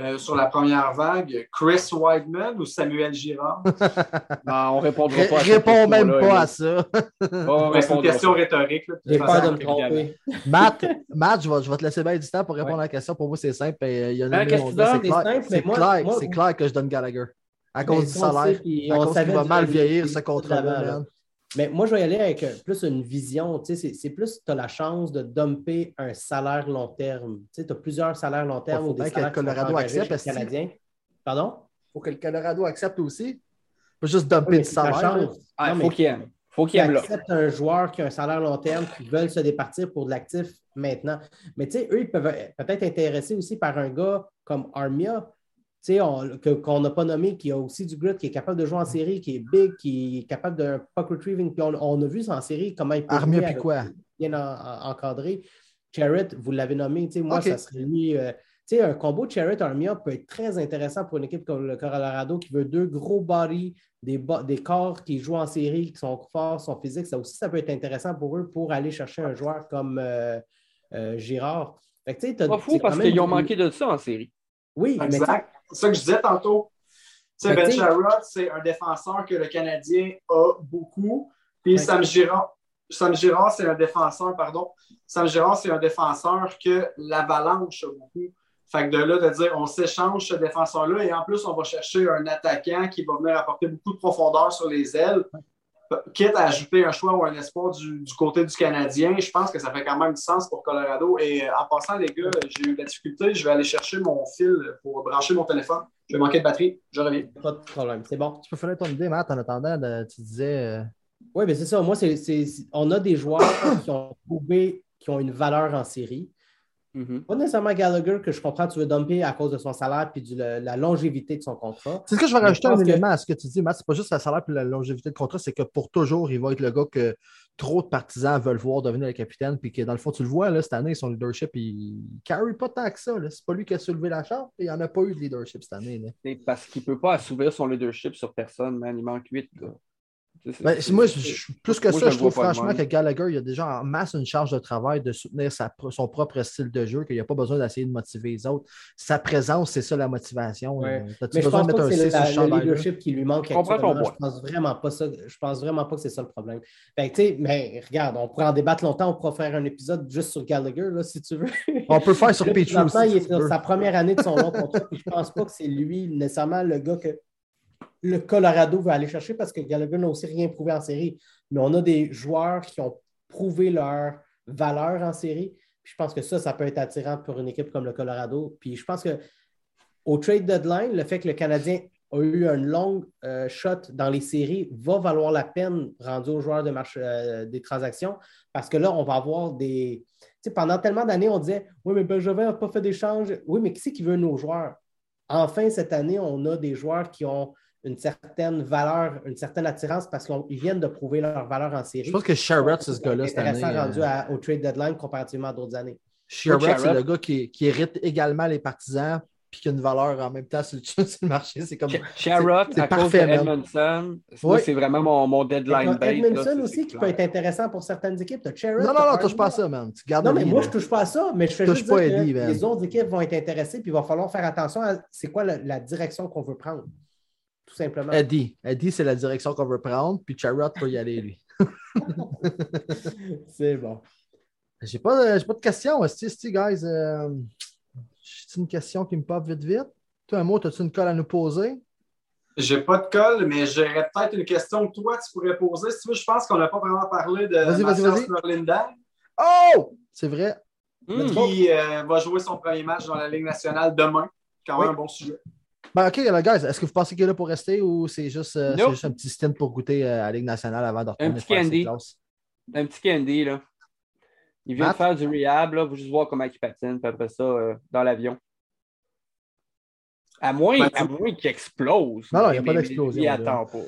euh, sur la première vague, Chris Weidman ou Samuel Girard? non, on répondra pas à ça. Réponds même pas à ça. c'est une question rhétorique. J'ai peur de me tromper. Matt, Matt je, vais, je, vais, te laisser bien du temps pour répondre à la question. Pour moi, c'est simple. Euh, il y a une c'est clair, c'est clair, que je donne Gallagher. À cause du salaire. À cause qu'il va mal vieillir ce contrat-là. Mais moi, je vais y aller avec euh, plus une vision. C'est plus tu as la chance de dumper un salaire long terme. Tu as plusieurs salaires long terme. Il faut que le Colorado accepte. Canadien. Pardon? Il faut que le Colorado accepte aussi. Pas juste dumper du salaire. Il faut qu'il aime. faut qu'il aime accepte un joueur qui a un salaire long terme, qui veulent se départir pour de l'actif maintenant. Mais tu sais, eux, ils peuvent peut-être être intéressés aussi par un gars comme Armia, qu'on n'a pas nommé, qui a aussi du grit, qui est capable de jouer en série, qui est big, qui est capable d'un puck retrieving. Puis on, a vu en série comment il peut Armia quoi? bien encadré. Vous l'avez nommé, moi, ça serait lui. Euh, un combo Charrett-Armia peut être très intéressant pour une équipe comme le Colorado qui veut deux gros bodies, des, des corps qui jouent en série, qui sont forts, sont physiques. Ça aussi, ça peut être intéressant pour eux pour aller chercher un joueur comme euh, euh, Girard. C'est pas fou parce qu'ils ont manqué de ça en série. Oui, exact. C'est ça que je disais tantôt. ben Sherrod, c'est un défenseur que le Canadien a beaucoup. Puis Sam Girard, Sam Girard, c'est un défenseur, pardon. Sam Girard, c'est un défenseur que l'avalanche a beaucoup. Fait que de là, de dire, on s'échange ce défenseur-là et en plus, on va chercher un attaquant qui va venir apporter beaucoup de profondeur sur les ailes quitte à ajouter un choix ou un espoir du, côté du Canadien, je pense que ça fait quand même du sens pour Colorado. Et euh, en passant, les gars, j'ai eu de la difficulté. Je vais aller chercher mon fil pour brancher mon téléphone. Je vais manquer de batterie. Je reviens. Pas de problème. C'est bon. Tu peux faire ton idée, Matt, en attendant, tu disais. Euh, oui, mais c'est ça. Moi, c'est, on a des joueurs qui ont prouvé qui ont une valeur en série. Mm-hmm. Pas nécessairement Gallagher que je comprends, tu veux dumper à cause de son salaire et de la longévité de son contrat. C'est ce que je vais rajouter un élément à ce que tu dis, Matt. C'est pas juste le salaire et la longévité de contrat, c'est que pour toujours, il va être le gars que trop de partisans veulent voir devenir le capitaine. Puis que dans le fond, tu le vois, là, cette année, son leadership, il ne carry pas tant que ça. C'est pas lui qui a soulevé la chambre et il n'y en a pas eu de leadership cette année. C'est parce qu'il ne peut pas assouvir son leadership sur personne, man. Il manque 8. Ben, moi, plus que ça, je trouve franchement que Gallagher, il a déjà en masse une charge de travail de soutenir son propre style de jeu, qu'il n'y a pas besoin d'essayer de motiver les autres. Sa présence, c'est ça la motivation. Mais je pense pas que c'est le leadership qui lui manque. Je pense vraiment pas ça. Je pense vraiment pas que c'est ça le problème. Ben, mais regarde, on pourrait en débattre longtemps. On pourrait faire un épisode juste sur Gallagher, là, si tu veux. On peut faire sur Patreon. il est sa première année de son long contrat. je pense pas que c'est lui nécessairement le gars que le Colorado veut aller chercher parce que Gallagher n'a aussi rien prouvé en série. Mais on a des joueurs qui ont prouvé leur valeur en série. je pense que ça, ça peut être attirant pour une équipe comme le Colorado. Puis je pense que au trade deadline, le fait que le Canadien a eu un long euh, shot dans les séries va valoir la peine rendu aux joueurs de marché euh, des transactions parce que là, on va avoir des. Tu sais, pendant tellement d'années, on disait Oui, mais Benjamin n'a pas fait d'échange. Oui, mais qui c'est qui veut nos joueurs? enfin, cette année, on a des joueurs qui ont une certaine valeur, une certaine attirance parce qu'ils viennent de prouver leur valeur en série. Je pense que Sherrod, c'est ce gars-là cette année. rendu au trade deadline comparativement à d'autres années. Sherrod, c'est le gars qui, qui, hérite également les partisans puis qui a une valeur en même temps sur le, marché. C'est comme. Sherrod, à cause de Edmondson, c'est vraiment mon, mon deadline bait. Edmondson aussi qui peut être intéressant pour certaines équipes. non, non, non, touche pas à ça, man. Tu non, mais moi, je touche pas à ça, mais je fais juste dire que les autres équipes vont être intéressées, puis il va falloir faire attention à c'est quoi la direction qu'on veut prendre tout simplement. Eddie. Eddie, c'est la direction qu'on veut prendre, puis Charrot peut y aller, lui. c'est bon. J'ai pas, pas de questions, Steve, guys. Euh, c'est une question qui me pop vite, vite. Toi, un mot, as-tu une colle à nous poser? J'ai pas de colle, mais j'aurais peut-être une question que toi, tu pourrais poser. Si tu veux, je pense qu'on n'a pas vraiment parlé de vas-y, vas-y, Oh! C'est vrai. Qui euh, va jouer son premier match dans la Ligue nationale demain. Quand même un bon sujet. Ben, OK, là, guys, est-ce que vous pensez qu'il est là pour rester ou c'est juste, euh, juste, un petit stint pour goûter euh, à la Ligue nationale avant de retourner Un petit candy. Un petit candy, là. Il vient de faire du rehab, là, vous juste voir comment il patine, puis après ça, euh, dans l'avion. À moins, ben, à moins qu'il explose. Non, non, il n'y a pas d'explosion. Il attend pas.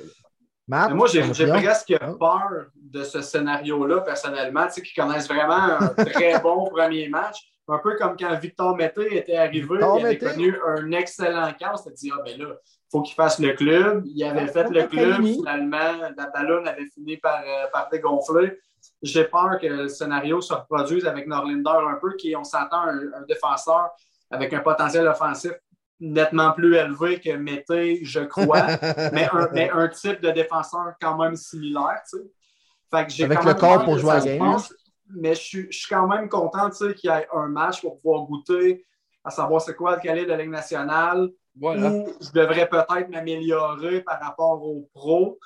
Matt, moi, j'ai presque oh. peur de ce scénario-là, personnellement, tu sais, qui connaissent vraiment un très bon premier match un peu comme quand Victor Mété était arrivé, il avait connu un excellent camp. On s'est dit, ah ben là, il faut qu'il fasse le club. Il avait fait le club, finalement, la ballonne avait fini par, euh, par dégonfler. J'ai peur que le scénario se reproduise avec Norlinder un peu, qui, on s'entend, un, défenseur avec un potentiel offensif nettement plus élevé que Mété, je crois, mais, un, mais, un, type de défenseur quand même similaire. Tu sais. fait que avec le corps pour jouer à la game mais je suis, quand même content qu'il y ait un match pour pouvoir goûter à savoir c'est quoi le calibre de la Ligue nationale. Voilà. Où je devrais peut-être m'améliorer par rapport aux pros.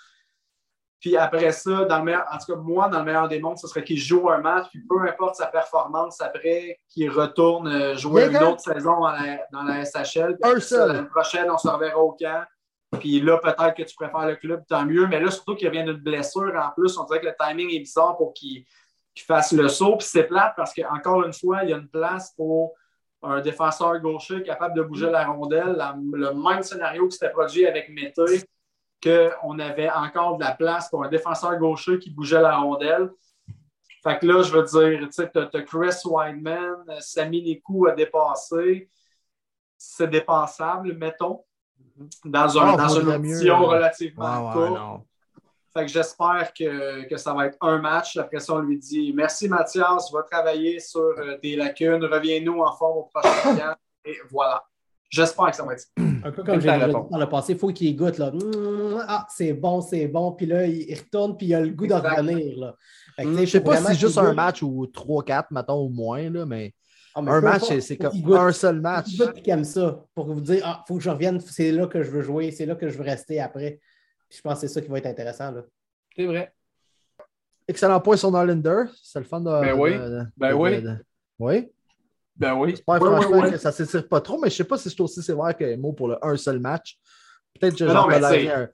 Puis après ça, dans le meilleur, en tout cas, moi, dans le meilleur des mondes, ce serait qu'il joue un match, puis peu importe sa performance après, qu'il retourne euh, jouer une autre saison dans la, SHL. L'année prochaine, on se reverra au camp. Puis là, peut-être que tu préfères le club, tant mieux. Mais là, surtout qu'il vient d'une blessure en plus, on dirait que le timing est bizarre pour qu'il qui fasse le saut. Puis c'est plate parce qu'encore une fois, il y a une place pour un défenseur gaucher capable de bouger la rondelle. le même scénario qui s'était produit avec Mété, qu'on avait encore de la place pour un défenseur gaucher qui bougeait la rondelle. Fait que là, je veux dire, tu sais, tu as, Chris Wideman, Sami Nikou a dépassé. C'est dépassable, mettons, dans, un, ah, dans une option relativement ah, courte. Fait que j'espère que, que, ça va être un match. Après ça, on lui dit merci Mathias, va travailler sur euh, tes lacunes, reviens-nous en forme au prochain camp. Et voilà. J'espère que ça va être Un peu comme j'ai dit dans le passé, il faut qu'il goûte. Là. ah, c'est bon, c'est bon. Puis là, il retourne, puis il a le goût de revenir. Je ne sais pas si c'est juste un match ou 3-4, mettons, au moins, là, mais. Ah, un match, c'est comme un seul match. Il goûte qui aime ça pour vous dire Ah, il faut que je revienne, c'est là que je veux jouer, c'est là que je veux rester après je pense que c'est ça qui va être intéressant. C'est vrai. Excellent point sur Norlander. C'est le fun de. Ben oui. ben oui. oui. Ben oui. J'espère franchement que ça ne s'étire pas trop, mais je ne sais pas si c'est aussi sévère que mot pour le un seul match. Peut-être que j'en un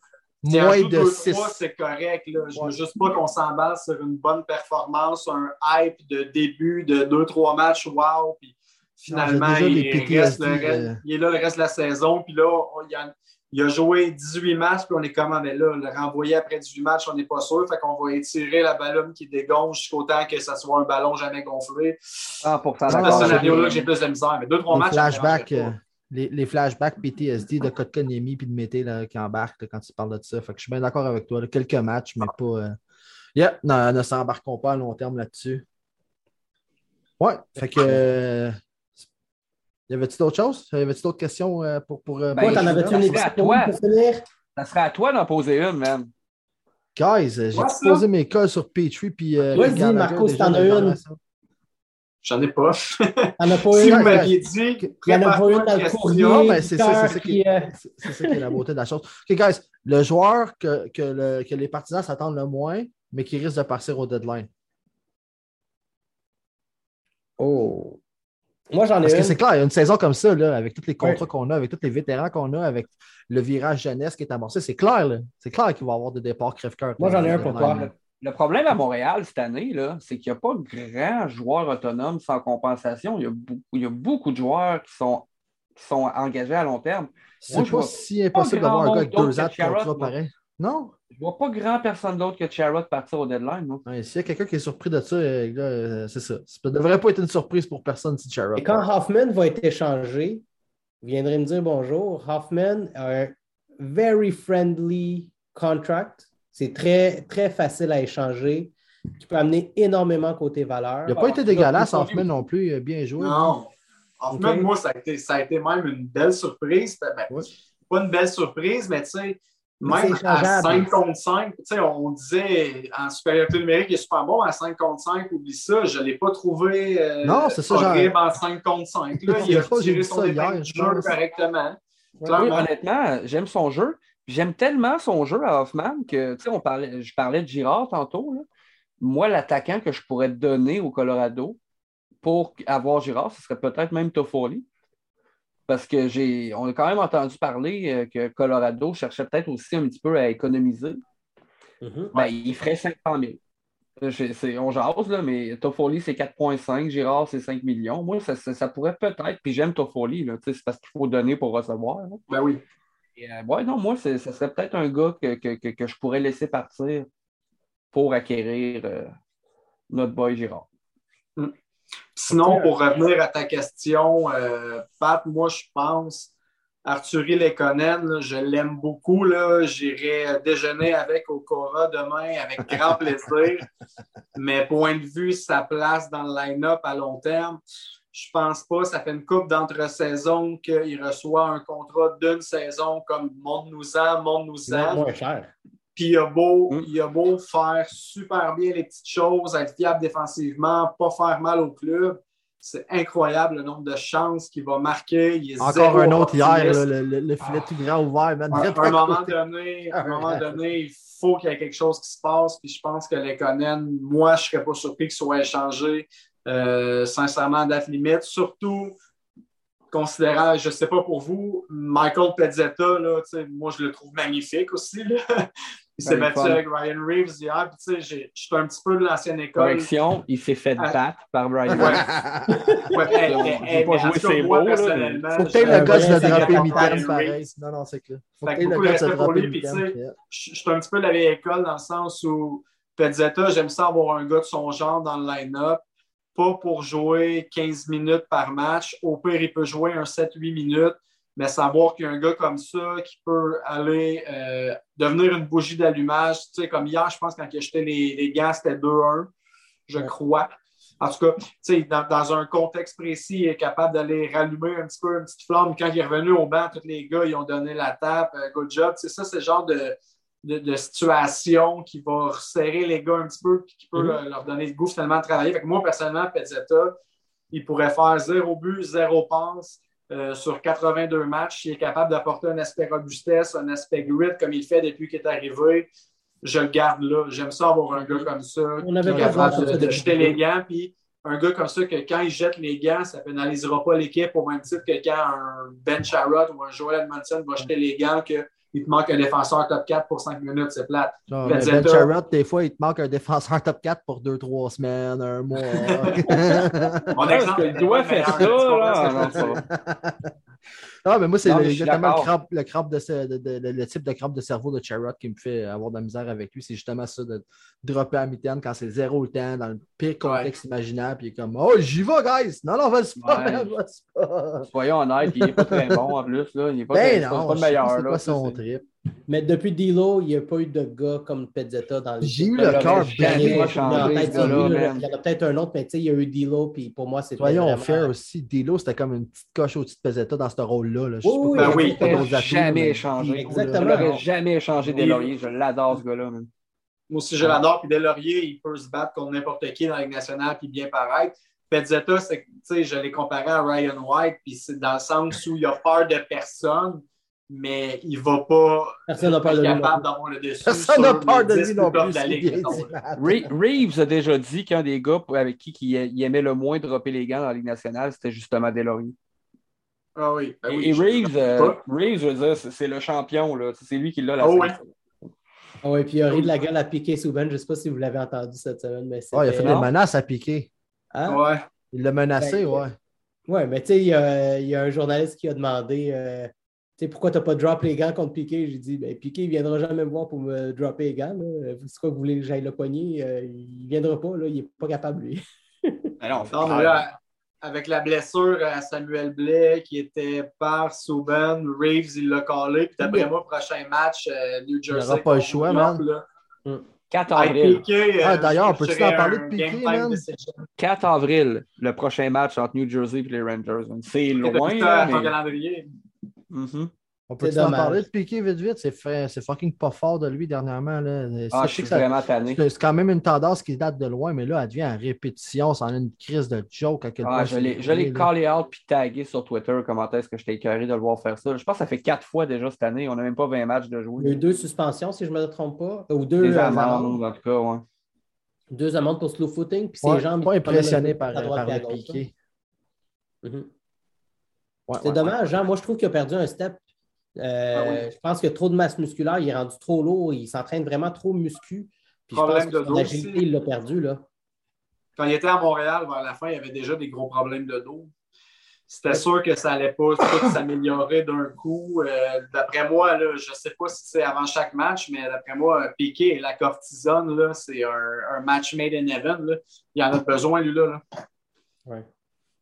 moins de 6. C'est correct. Là. Je ne veux juste pas qu'on s'emballe sur une bonne performance, un hype de début de 2-3 matchs, wow. Puis finalement, il, reste le reste, il est là le reste de la saison. Puis là, il y a il a joué 18 matchs, puis on est comme, ah, mais là, le renvoyer après 18 matchs, on n'est pas sûr. Fait qu'on va étirer la ballon qui dégonge jusqu'au temps que ça soit un ballon jamais gonflé. Ah, pour faire C'est un scénario-là que j'ai plus de misère. Mais deux, trois matchs. Flashback, euh, les, les, flashbacks PTSD de Kotkaniemi puis de Mété qui embarque quand tu parles de ça. Fait que je suis bien d'accord avec toi. quelques matchs, mais pas. Euh... Yeah, non, ne s'embarquons pas à long terme là-dessus. Ouais, fait que. Euh, y avait-tu d'autres choses? Y avait-tu d'autres questions euh, pour. pour euh, t'en avais-tu une à toi. Ça serait à toi d'en poser une, même. Guys, j'ai posé mes cas sur Petrie. Puis, euh, Vas-y, Marco, si t'en as une. J'en ai pas. T'en as pas une. Si vous m'aviez dit, il y en a pas une dans le courrier. C'est ça, c'est qui, ça qui est la beauté de la chose. OK, guys, le joueur que, que, le, que les partisans s'attendent le moins, mais qui risque de partir au deadline. Oh. Moi, j'en ai Parce que c'est clair, il y a une saison comme ça, là, avec tous les contrats qu'on a, avec tous les vétérans qu'on a, avec le virage jeunesse qui est amorcé, c'est clair, c'est clair qu'il va y avoir des départs crève-cœur. Moi, j'en ai un pour toi. Le, problème à Montréal cette année, c'est qu'il n'y a pas de grands joueurs autonomes sans compensation. Il y, a il y a beaucoup de joueurs qui sont qui sont engagés à long terme. C'est pas si impossible d'avoir un gars avec deux ans de contrat pareil. Non? Je vois pas grand personne d'autre que Charrot partir au deadline. S'il y a quelqu'un qui est surpris de ça, euh, euh, c'est ça. Ça ne devrait pas être une surprise pour personne si Charrot. Et quand Hoffman va être échangé, vous viendrez me dire bonjour. Hoffman a un very friendly contract. C'est très, très facile à échanger, qui peut amener énormément côté valeur. Il n'a pas été dégueulasse, Hoffman non plus. Bien joué. Non. Hoffman, moi, ça a, été, ça a été même une belle surprise. Ben, pas une belle surprise, mais tu sais, même à 5 contre 5, on disait en supériorité numérique, il est super bon à 5 contre 5, oublie ça, je ne l'ai pas trouvé euh, non, c'est ça, horrible en 5 contre 5. Là, il a tiré son épingle du jeu correctement. honnêtement, j'aime son jeu. J'aime tellement son jeu à Hoffman que, tu sais, on parlait, je parlais de Girard tantôt. Là. Moi, l'attaquant que je pourrais donner au Colorado pour avoir Girard, ce serait peut-être même Toffoli. Parce que j'ai, on a quand même entendu parler euh, que Colorado cherchait peut-être aussi un petit peu à économiser. Mm-hmm. ben, il ferait 500 000. on jase, là, mais Toffoli, c'est 4,5. Girard, c'est 5 millions. Moi, ça, pourrait peut-être. Puis j'aime Toffoli. C'est parce qu'il faut donner pour recevoir. Ben oui. Euh, ouais, non, moi, ce serait peut-être un gars que, que, je pourrais laisser partir pour acquérir euh, notre boy Girard. Mm. Sinon, pour revenir à ta question, euh, Pat, moi, je pense, Arthurie Lekonen, je l'aime beaucoup. J'irai déjeuner avec Okora demain avec grand plaisir. Mais point de vue, sa place dans le line-up à long terme, je pense pas. Ça fait une coupe d'entre-saison qu'il reçoit un contrat d'une saison comme Monde-nous-en, Monde-nous-en. Moins cher. Puis il a, beau, mm. il a beau faire super bien les petites choses, être fiable défensivement, pas faire mal au club. C'est incroyable le nombre de chances qu'il va marquer. Encore un autre hier, le, filet tout grand ouvert. À, un moment donné, un moment donné, il faut qu'il y ait quelque chose qui se passe. Puis je pense que les Conan, moi, je ne serais pas surpris qu'il soit échangé euh, sincèrement à date limite. Surtout considérant, je ne sais pas pour vous, Michael Pezzetta, là, moi je le trouve magnifique aussi. Là. Il s'est battu avec Ryan Reeves hier. Puis, tu sais, je suis un petit peu de l'ancienne école. Correction, il s'est fait ah. battre par Ryan Reeves. ouais, ouais, pas jouer ses mots. Personnellement, faut que le gosse de dropper mi-temps, pareil. Non, non, c'est clair. Faut que le gosse de dropper Je suis un petit peu de la vieille école dans le sens où Pezzetta, j'aime ça avoir un gars de son genre dans le line-up. Pas pour jouer 15 minutes par match. Au pire, il peut jouer un 7-8 minutes mais savoir qu'il y a un gars comme ça qui peut aller euh, devenir une bougie d'allumage, tu sais, comme hier, je pense, quand il a jeté les, les gants, c'était 2-1, je crois. En tout cas, tu sais, dans, dans, un contexte précis, il est capable d'aller rallumer un petit peu une petite flamme. Quand il est revenu au banc, tous les gars, ils ont donné la tape, euh, good job. Sais, ça, c'est le genre de, de, situation qui va resserrer les gars un petit peu et qui peut mm-hmm. leur, donner le goût finalement de travailler. Fait que moi, personnellement, Pezzetta, il pourrait faire zéro but, zéro passe euh, sur 82 matchs, il est capable d'apporter un aspect robustesse, un aspect grit comme il fait depuis qu'il est arrivé. Je le garde là. J'aime ça avoir un gars comme ça On avait qui est capable de, jeter les gants. Puis un gars comme ça, que quand il jette les gants, ça ne pénalisera pas l'équipe au même titre que quand un Ben Charrot ou un Joel Edmondson va jeter les gants, que il te manque un défenseur top 4 pour 5 minutes, c'est plate. ben Charrot, des fois, il te manque un défenseur top 4 pour 2-3 semaines, un mois. Mon exemple, il doit faire ça, là. Non, mais moi, c'est exactement le, crampe, le, crampe de, de, le type de crampe de cerveau de Charrot qui me fait avoir de la misère avec lui. C'est justement ça de dropper à mi-temps quand c'est zéro le temps, dans le pire contexte imaginable. Puis il est comme Oh, j'y vais, guys! Non, non, vas-y pas, ouais. vas-y pas. Soyons honnêtes, il n'est pas très bon en plus. Là. Il n'est pas, ben non, pas, pas le meilleur. C'est pas son trip. Mais depuis Dilo, il n'y a pas eu de gars comme Pezzetta dans le J'ai eu le cœur changé. Il y en a peut-être un autre, mais tu sais, il y a eu Dilo, puis pour moi, c'est Soyons vraiment... fair aussi. Dilo, c'était comme une petite coche au-dessus de Pezzetta dans ce rôle-là. Là. oui, ben oui. Il jamais échangé. Exactement. Je n'aurais jamais échangé des lauriers. Je l'adore, ce gars-là. Moi aussi, je l'adore. Puis Lauriers, il peut se battre contre n'importe qui dans la Ligue nationale puis bien paraître. Pezzetta, je l'ai comparé à Ryan White, puis c'est dans le sens où il a peur de personne mais il ne va pas Personne n'a peur de capable d'avoir le dessus. Personne n'a peur de lui non plus. Reeves a déjà dit qu'un des gars avec qui il aimait le moins dropper les gants dans la Ligue nationale, c'était justement Delory. Ah oui. Ben et, Reeves, euh, Reeves, je veux dire, c'est le champion. C'est lui qui l'a la oh, oui. Ah oui, puis il a ri de la gueule à piquer Souben. Je ne sais pas si vous l'avez entendu cette semaine. Mais oh, il a fait des menaces à piquer. Hein? Ouais. Il l'a menacé, ben, ouais. Oui, mais tu sais, il y, a un journaliste qui a demandé euh, pourquoi tu n'as pas drop les gants contre Piqué? J'ai dit ben, Piqué, il ne viendra jamais me voir pour me dropper les gants. C'est quoi que vous voulez que j'aille le poignet euh, Il ne viendra pas, là, il n'est pas capable, lui. Alors, avec la blessure à Samuel Blais qui était par Souben, Reeves, il l'a collé. Puis d'après moi, prochain match, euh, New Jersey. Il n'aura pas le choix, man. 4 avril. Euh, ah, D'ailleurs, peux-tu en parler de Piqué, man? 4 avril, le prochain match entre New Jersey et les Rangers. C'est loin. C'est mais... calendrier. Mm-hmm. On peut en parler de Piqué vite vite? C'est fucking pas fort de lui dernièrement. Là. Ah, je suis vraiment tanné. C'est quand même une tendance qui date de loin, mais là, elle devient en répétition. C'est une crise de joke à quel ah, Je l'ai callé out puis tagué sur Twitter. Comment est-ce que j'étais écœuré de le voir faire ça? Je pense que ça fait quatre fois déjà cette année. On n'a même pas 20 matchs de jouer. Il y a eu deux suspensions, si je ne me trompe pas. Ou deux euh, amendes, en tout cas, ouais. Deux amendes pour slow footing. Puis ses jambes. Pas impressionné par, par le Piqué. C'est dommage, hein? Moi, je trouve qu'il a perdu un step euh, ah je pense qu'il y a trop de masse musculaire, il est rendu trop lourd, il s'entraîne vraiment trop muscu. Puis Problème de dos. il l'a perdu. Là. Quand il était à Montréal, vers la fin, il avait déjà des gros problèmes de dos. C'était sûr que ça n'allait pas s'améliorer d'un coup. Euh, d'après moi, là, je ne sais pas si c'est avant chaque match, mais d'après moi, Piqué et la cortisone, c'est un, match made in heaven. Là. Il en a besoin, lui. là. Ouais.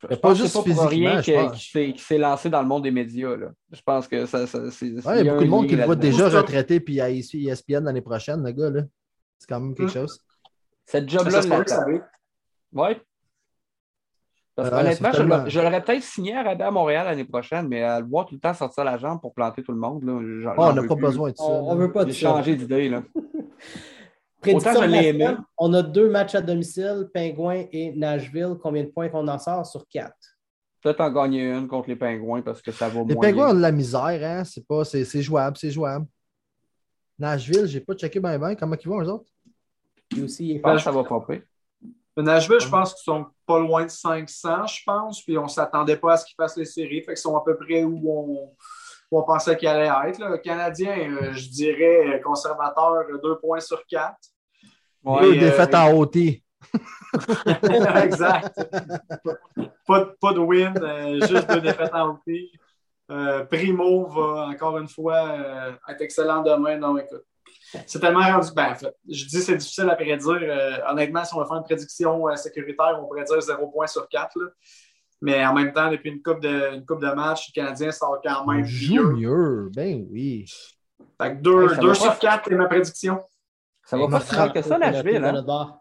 Je pas juste pas pour rien qu'il s'est lancé dans le monde des médias. Là. Je pense que ça, ça c'est. il y a beaucoup de monde qui le voit déjà retraité puis à ESPN l'année prochaine, le gars. C'est quand même quelque hum. chose. Cette job-là, Oui. Parce que, honnêtement, je, l'aurais peut-être signé à Radar Montréal l'année prochaine, mais à le voir tout le temps sortir la jambe pour planter tout le monde. Là, oh, on n'a pas besoin de ça. On ne veut pas de changer d'idée. On a deux matchs à domicile, Pingouins et Nashville. Combien de points qu'on en sort sur quatre? Peut-être en gagner une contre les Pingouins parce que ça vaut les moins. Les Pingouins ont de la misère, hein? C'est, pas, c'est, jouable, c'est jouable. Nashville, j'ai pas checké bien bien. Comment ils vont, eux autres? aussi, je pense que ça va popper. Nashville, je pense qu'ils sont pas loin de 500, je pense. Puis on ne s'attendait pas à ce qu'ils fassent les séries. Fait qu'ils sont à peu près où on, on pensait qu'ils allaient être. Le Canadien, euh, je dirais conservateur, deux points sur quatre. Ouais, deux défaites euh, en OT. exact. pas, pas, de win, euh, juste deux défaites en OT. Euh, Primo va encore une fois être excellent demain. Non, écoute. C'est tellement rendu. Ben, en fait, je dis c'est difficile à prédire. honnêtement, si on va faire une prédiction sécuritaire, on pourrait dire 0 points sur 4. Mais en même temps, depuis une coupe de, une coupe de match, le Canadien sort quand même mieux. mieux. Ben oui. Fait que 2 sur 4 c'est ma prédiction. Ça va pas si mal que ça, Nashville. Hein?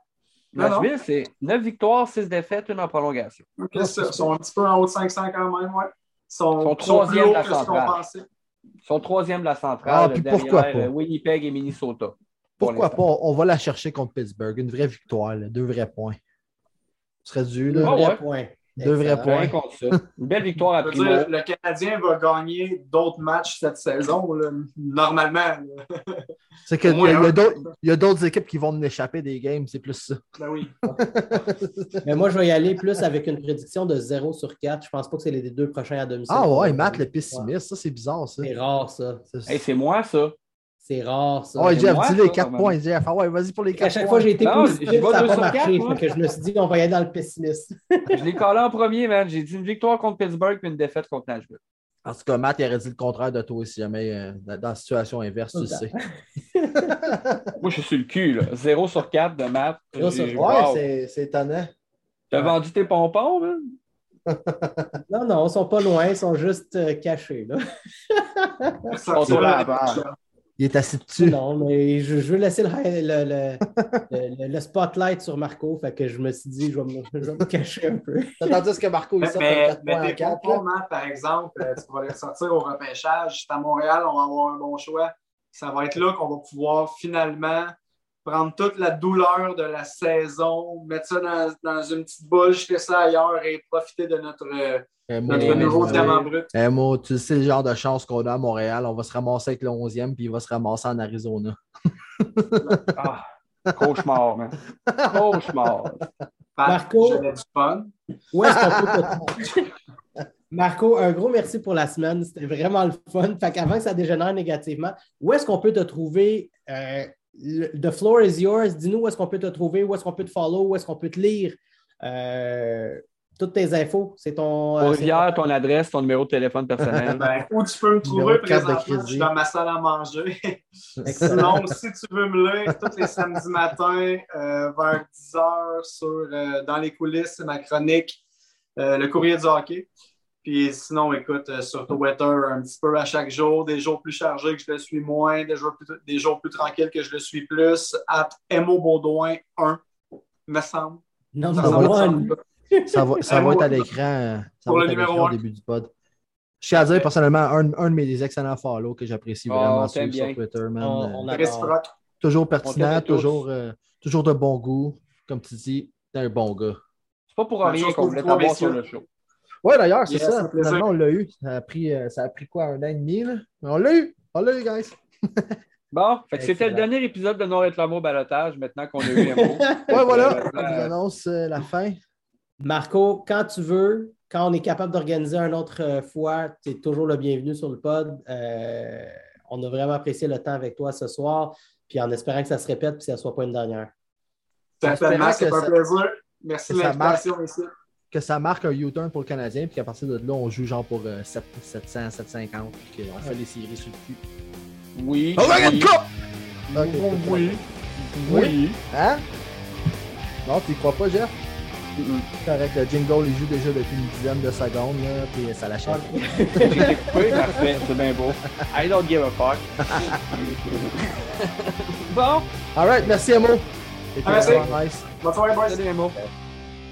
Nashville, c'est 9 victoires, 6 défaites, une en prolongation. Ils sont un petit peu en haut de 500 quand même, ouais. Ils sont, troisième de la centrale. Ils sont troisième de la centrale. Ah, puis pourquoi pas? Winnipeg et Minnesota. Pourquoi pas? On va la chercher contre Pittsburgh. Une vraie victoire, deux vrais points. Ce serait dû, là. Deux vrais points. Deux vrais points. Une belle victoire à Primo. Le Canadien va gagner d'autres matchs cette saison, normalement. C'est qu'il y a d'autres équipes qui vont nous échapper des games, c'est plus ça. Ben oui. Mais moi, je vais y aller plus avec une prédiction de 0 sur 4. Je pense pas que c'est les deux prochains à domicile. Ah ouais, Matt le pessimiste, ça c'est bizarre ça. C'est rare ça. c'est moi ça. C'est rare, ça. Oh, Jeff, dis les 4 points, Jeff. Ah ouais, vas-y pour les 4 points. À chaque fois, j'ai été positif, ça n'a pas marché. que je me suis dit qu'on va y aller dans le pessimiste. je l'ai collé en premier, man. J'ai dit une victoire contre Pittsburgh et une défaite contre Nashville. En tout cas, Matt, il aurait dit le contraire de toi si jamais euh, dans la situation inverse, tu le sais. Moi, je suis sur le cul, là. 0 sur 4 de Matt. Ouais, c'est étonnant. Tu as vendu tes pompons, man? non, non, ils sont pas loin, ils sont juste euh, cachés. Là. Ils sont sur la il est assis dessus. Non, mais je, veux laisser le, le, spotlight sur Marco. Fait que je me suis dit, je vais me, je vais me cacher un peu. Tandis que Marco, il sort mais, 4 mais tes points par exemple, euh, tu vas les sortir au repêchage. C'est à Montréal, on va avoir un bon choix. Ça va être là qu'on va pouvoir finalement prendre toute la douleur de la saison, mettre ça dans, dans une petite boule, jeter ça ailleurs et profiter de notre notre nouveau diamant brut. Eh, tu sais le genre de chance qu'on a à Montréal. On va se ramasser avec le 11e, puis il va se ramasser en Arizona. ah, cauchemar, man. Cauchemar. Marco, où est-ce qu'on Marco, un gros merci pour la semaine. C'était vraiment le fun. Fait qu'avant que ça dégénère négativement, où est-ce qu'on peut te trouver? Euh, the floor is yours. Dis-nous où est-ce qu'on peut te trouver, où est-ce qu'on peut te follow, où est-ce qu'on peut te lire. Euh, toutes tes infos. C'est ton. Euh, Rivière, ton adresse, ton numéro de téléphone personnel. ben, où tu peux me trouver présentement, je suis dans ma salle à manger. Sinon, si tu veux me lire, tous les samedis matins, euh, vers 10h, sur, euh, dans les coulisses, c'est ma chronique, le courrier du hockey. Puis sinon, écoute, sur Twitter, un petit peu à chaque jour, des jours plus chargés que je le suis moins, des jours plus, des jours plus tranquilles que je le suis plus, at Mo Baudouin 1, me semble. Non, non, ça va, ça va être à l'écran. Pour le numéro au début du pod. Je tiens à dire personnellement un, un de mes excellents follow que j'apprécie oh, vraiment sur, Twitter. Man. toujours pertinent, toujours, euh, toujours de bon goût. Comme tu dis, t'es un bon gars. C'est pas pour rien qu'on voulait t'avoir sur le show. Ouais, d'ailleurs, c'est ça. Finalement, on l'a eu. Ça a, pris, euh, ça a pris quoi, un an et demi? Là? Mais on l'a eu. On l'a eu, guys. Bon, c'était le dernier épisode de Non Réclamo Balotage, maintenant qu'on a eu un mot. ouais, voilà. On vous annonce euh, la fin. Marco, quand tu veux, quand on est capable d'organiser une autre euh, fois, tu es toujours le bienvenu sur le pod. Euh, on a vraiment apprécié le temps avec toi ce soir, puis en espérant que ça se répète et que ça ne soit pas une dernière. Certainement, c'est un plaisir. Merci de l'invitation ici. Que ça marque un U-turn pour le Canadien, puis qu'à partir de là, on joue genre pour 700, 750, puis qu'on fait des séries sur le cul. Oui. Oh, oui. Okay, oui. Oui. Hein? Non, tu y crois pas, Jeff? C'est correct, le jingle, il joue déjà depuis une dizaine de secondes, là, puis ça l'achète. oui, parfait, c'est bien beau. I don't give a fuck. bon. Alright, merci Amo. C'était ah, nice. Bonne soirée, boys. Salut Amo.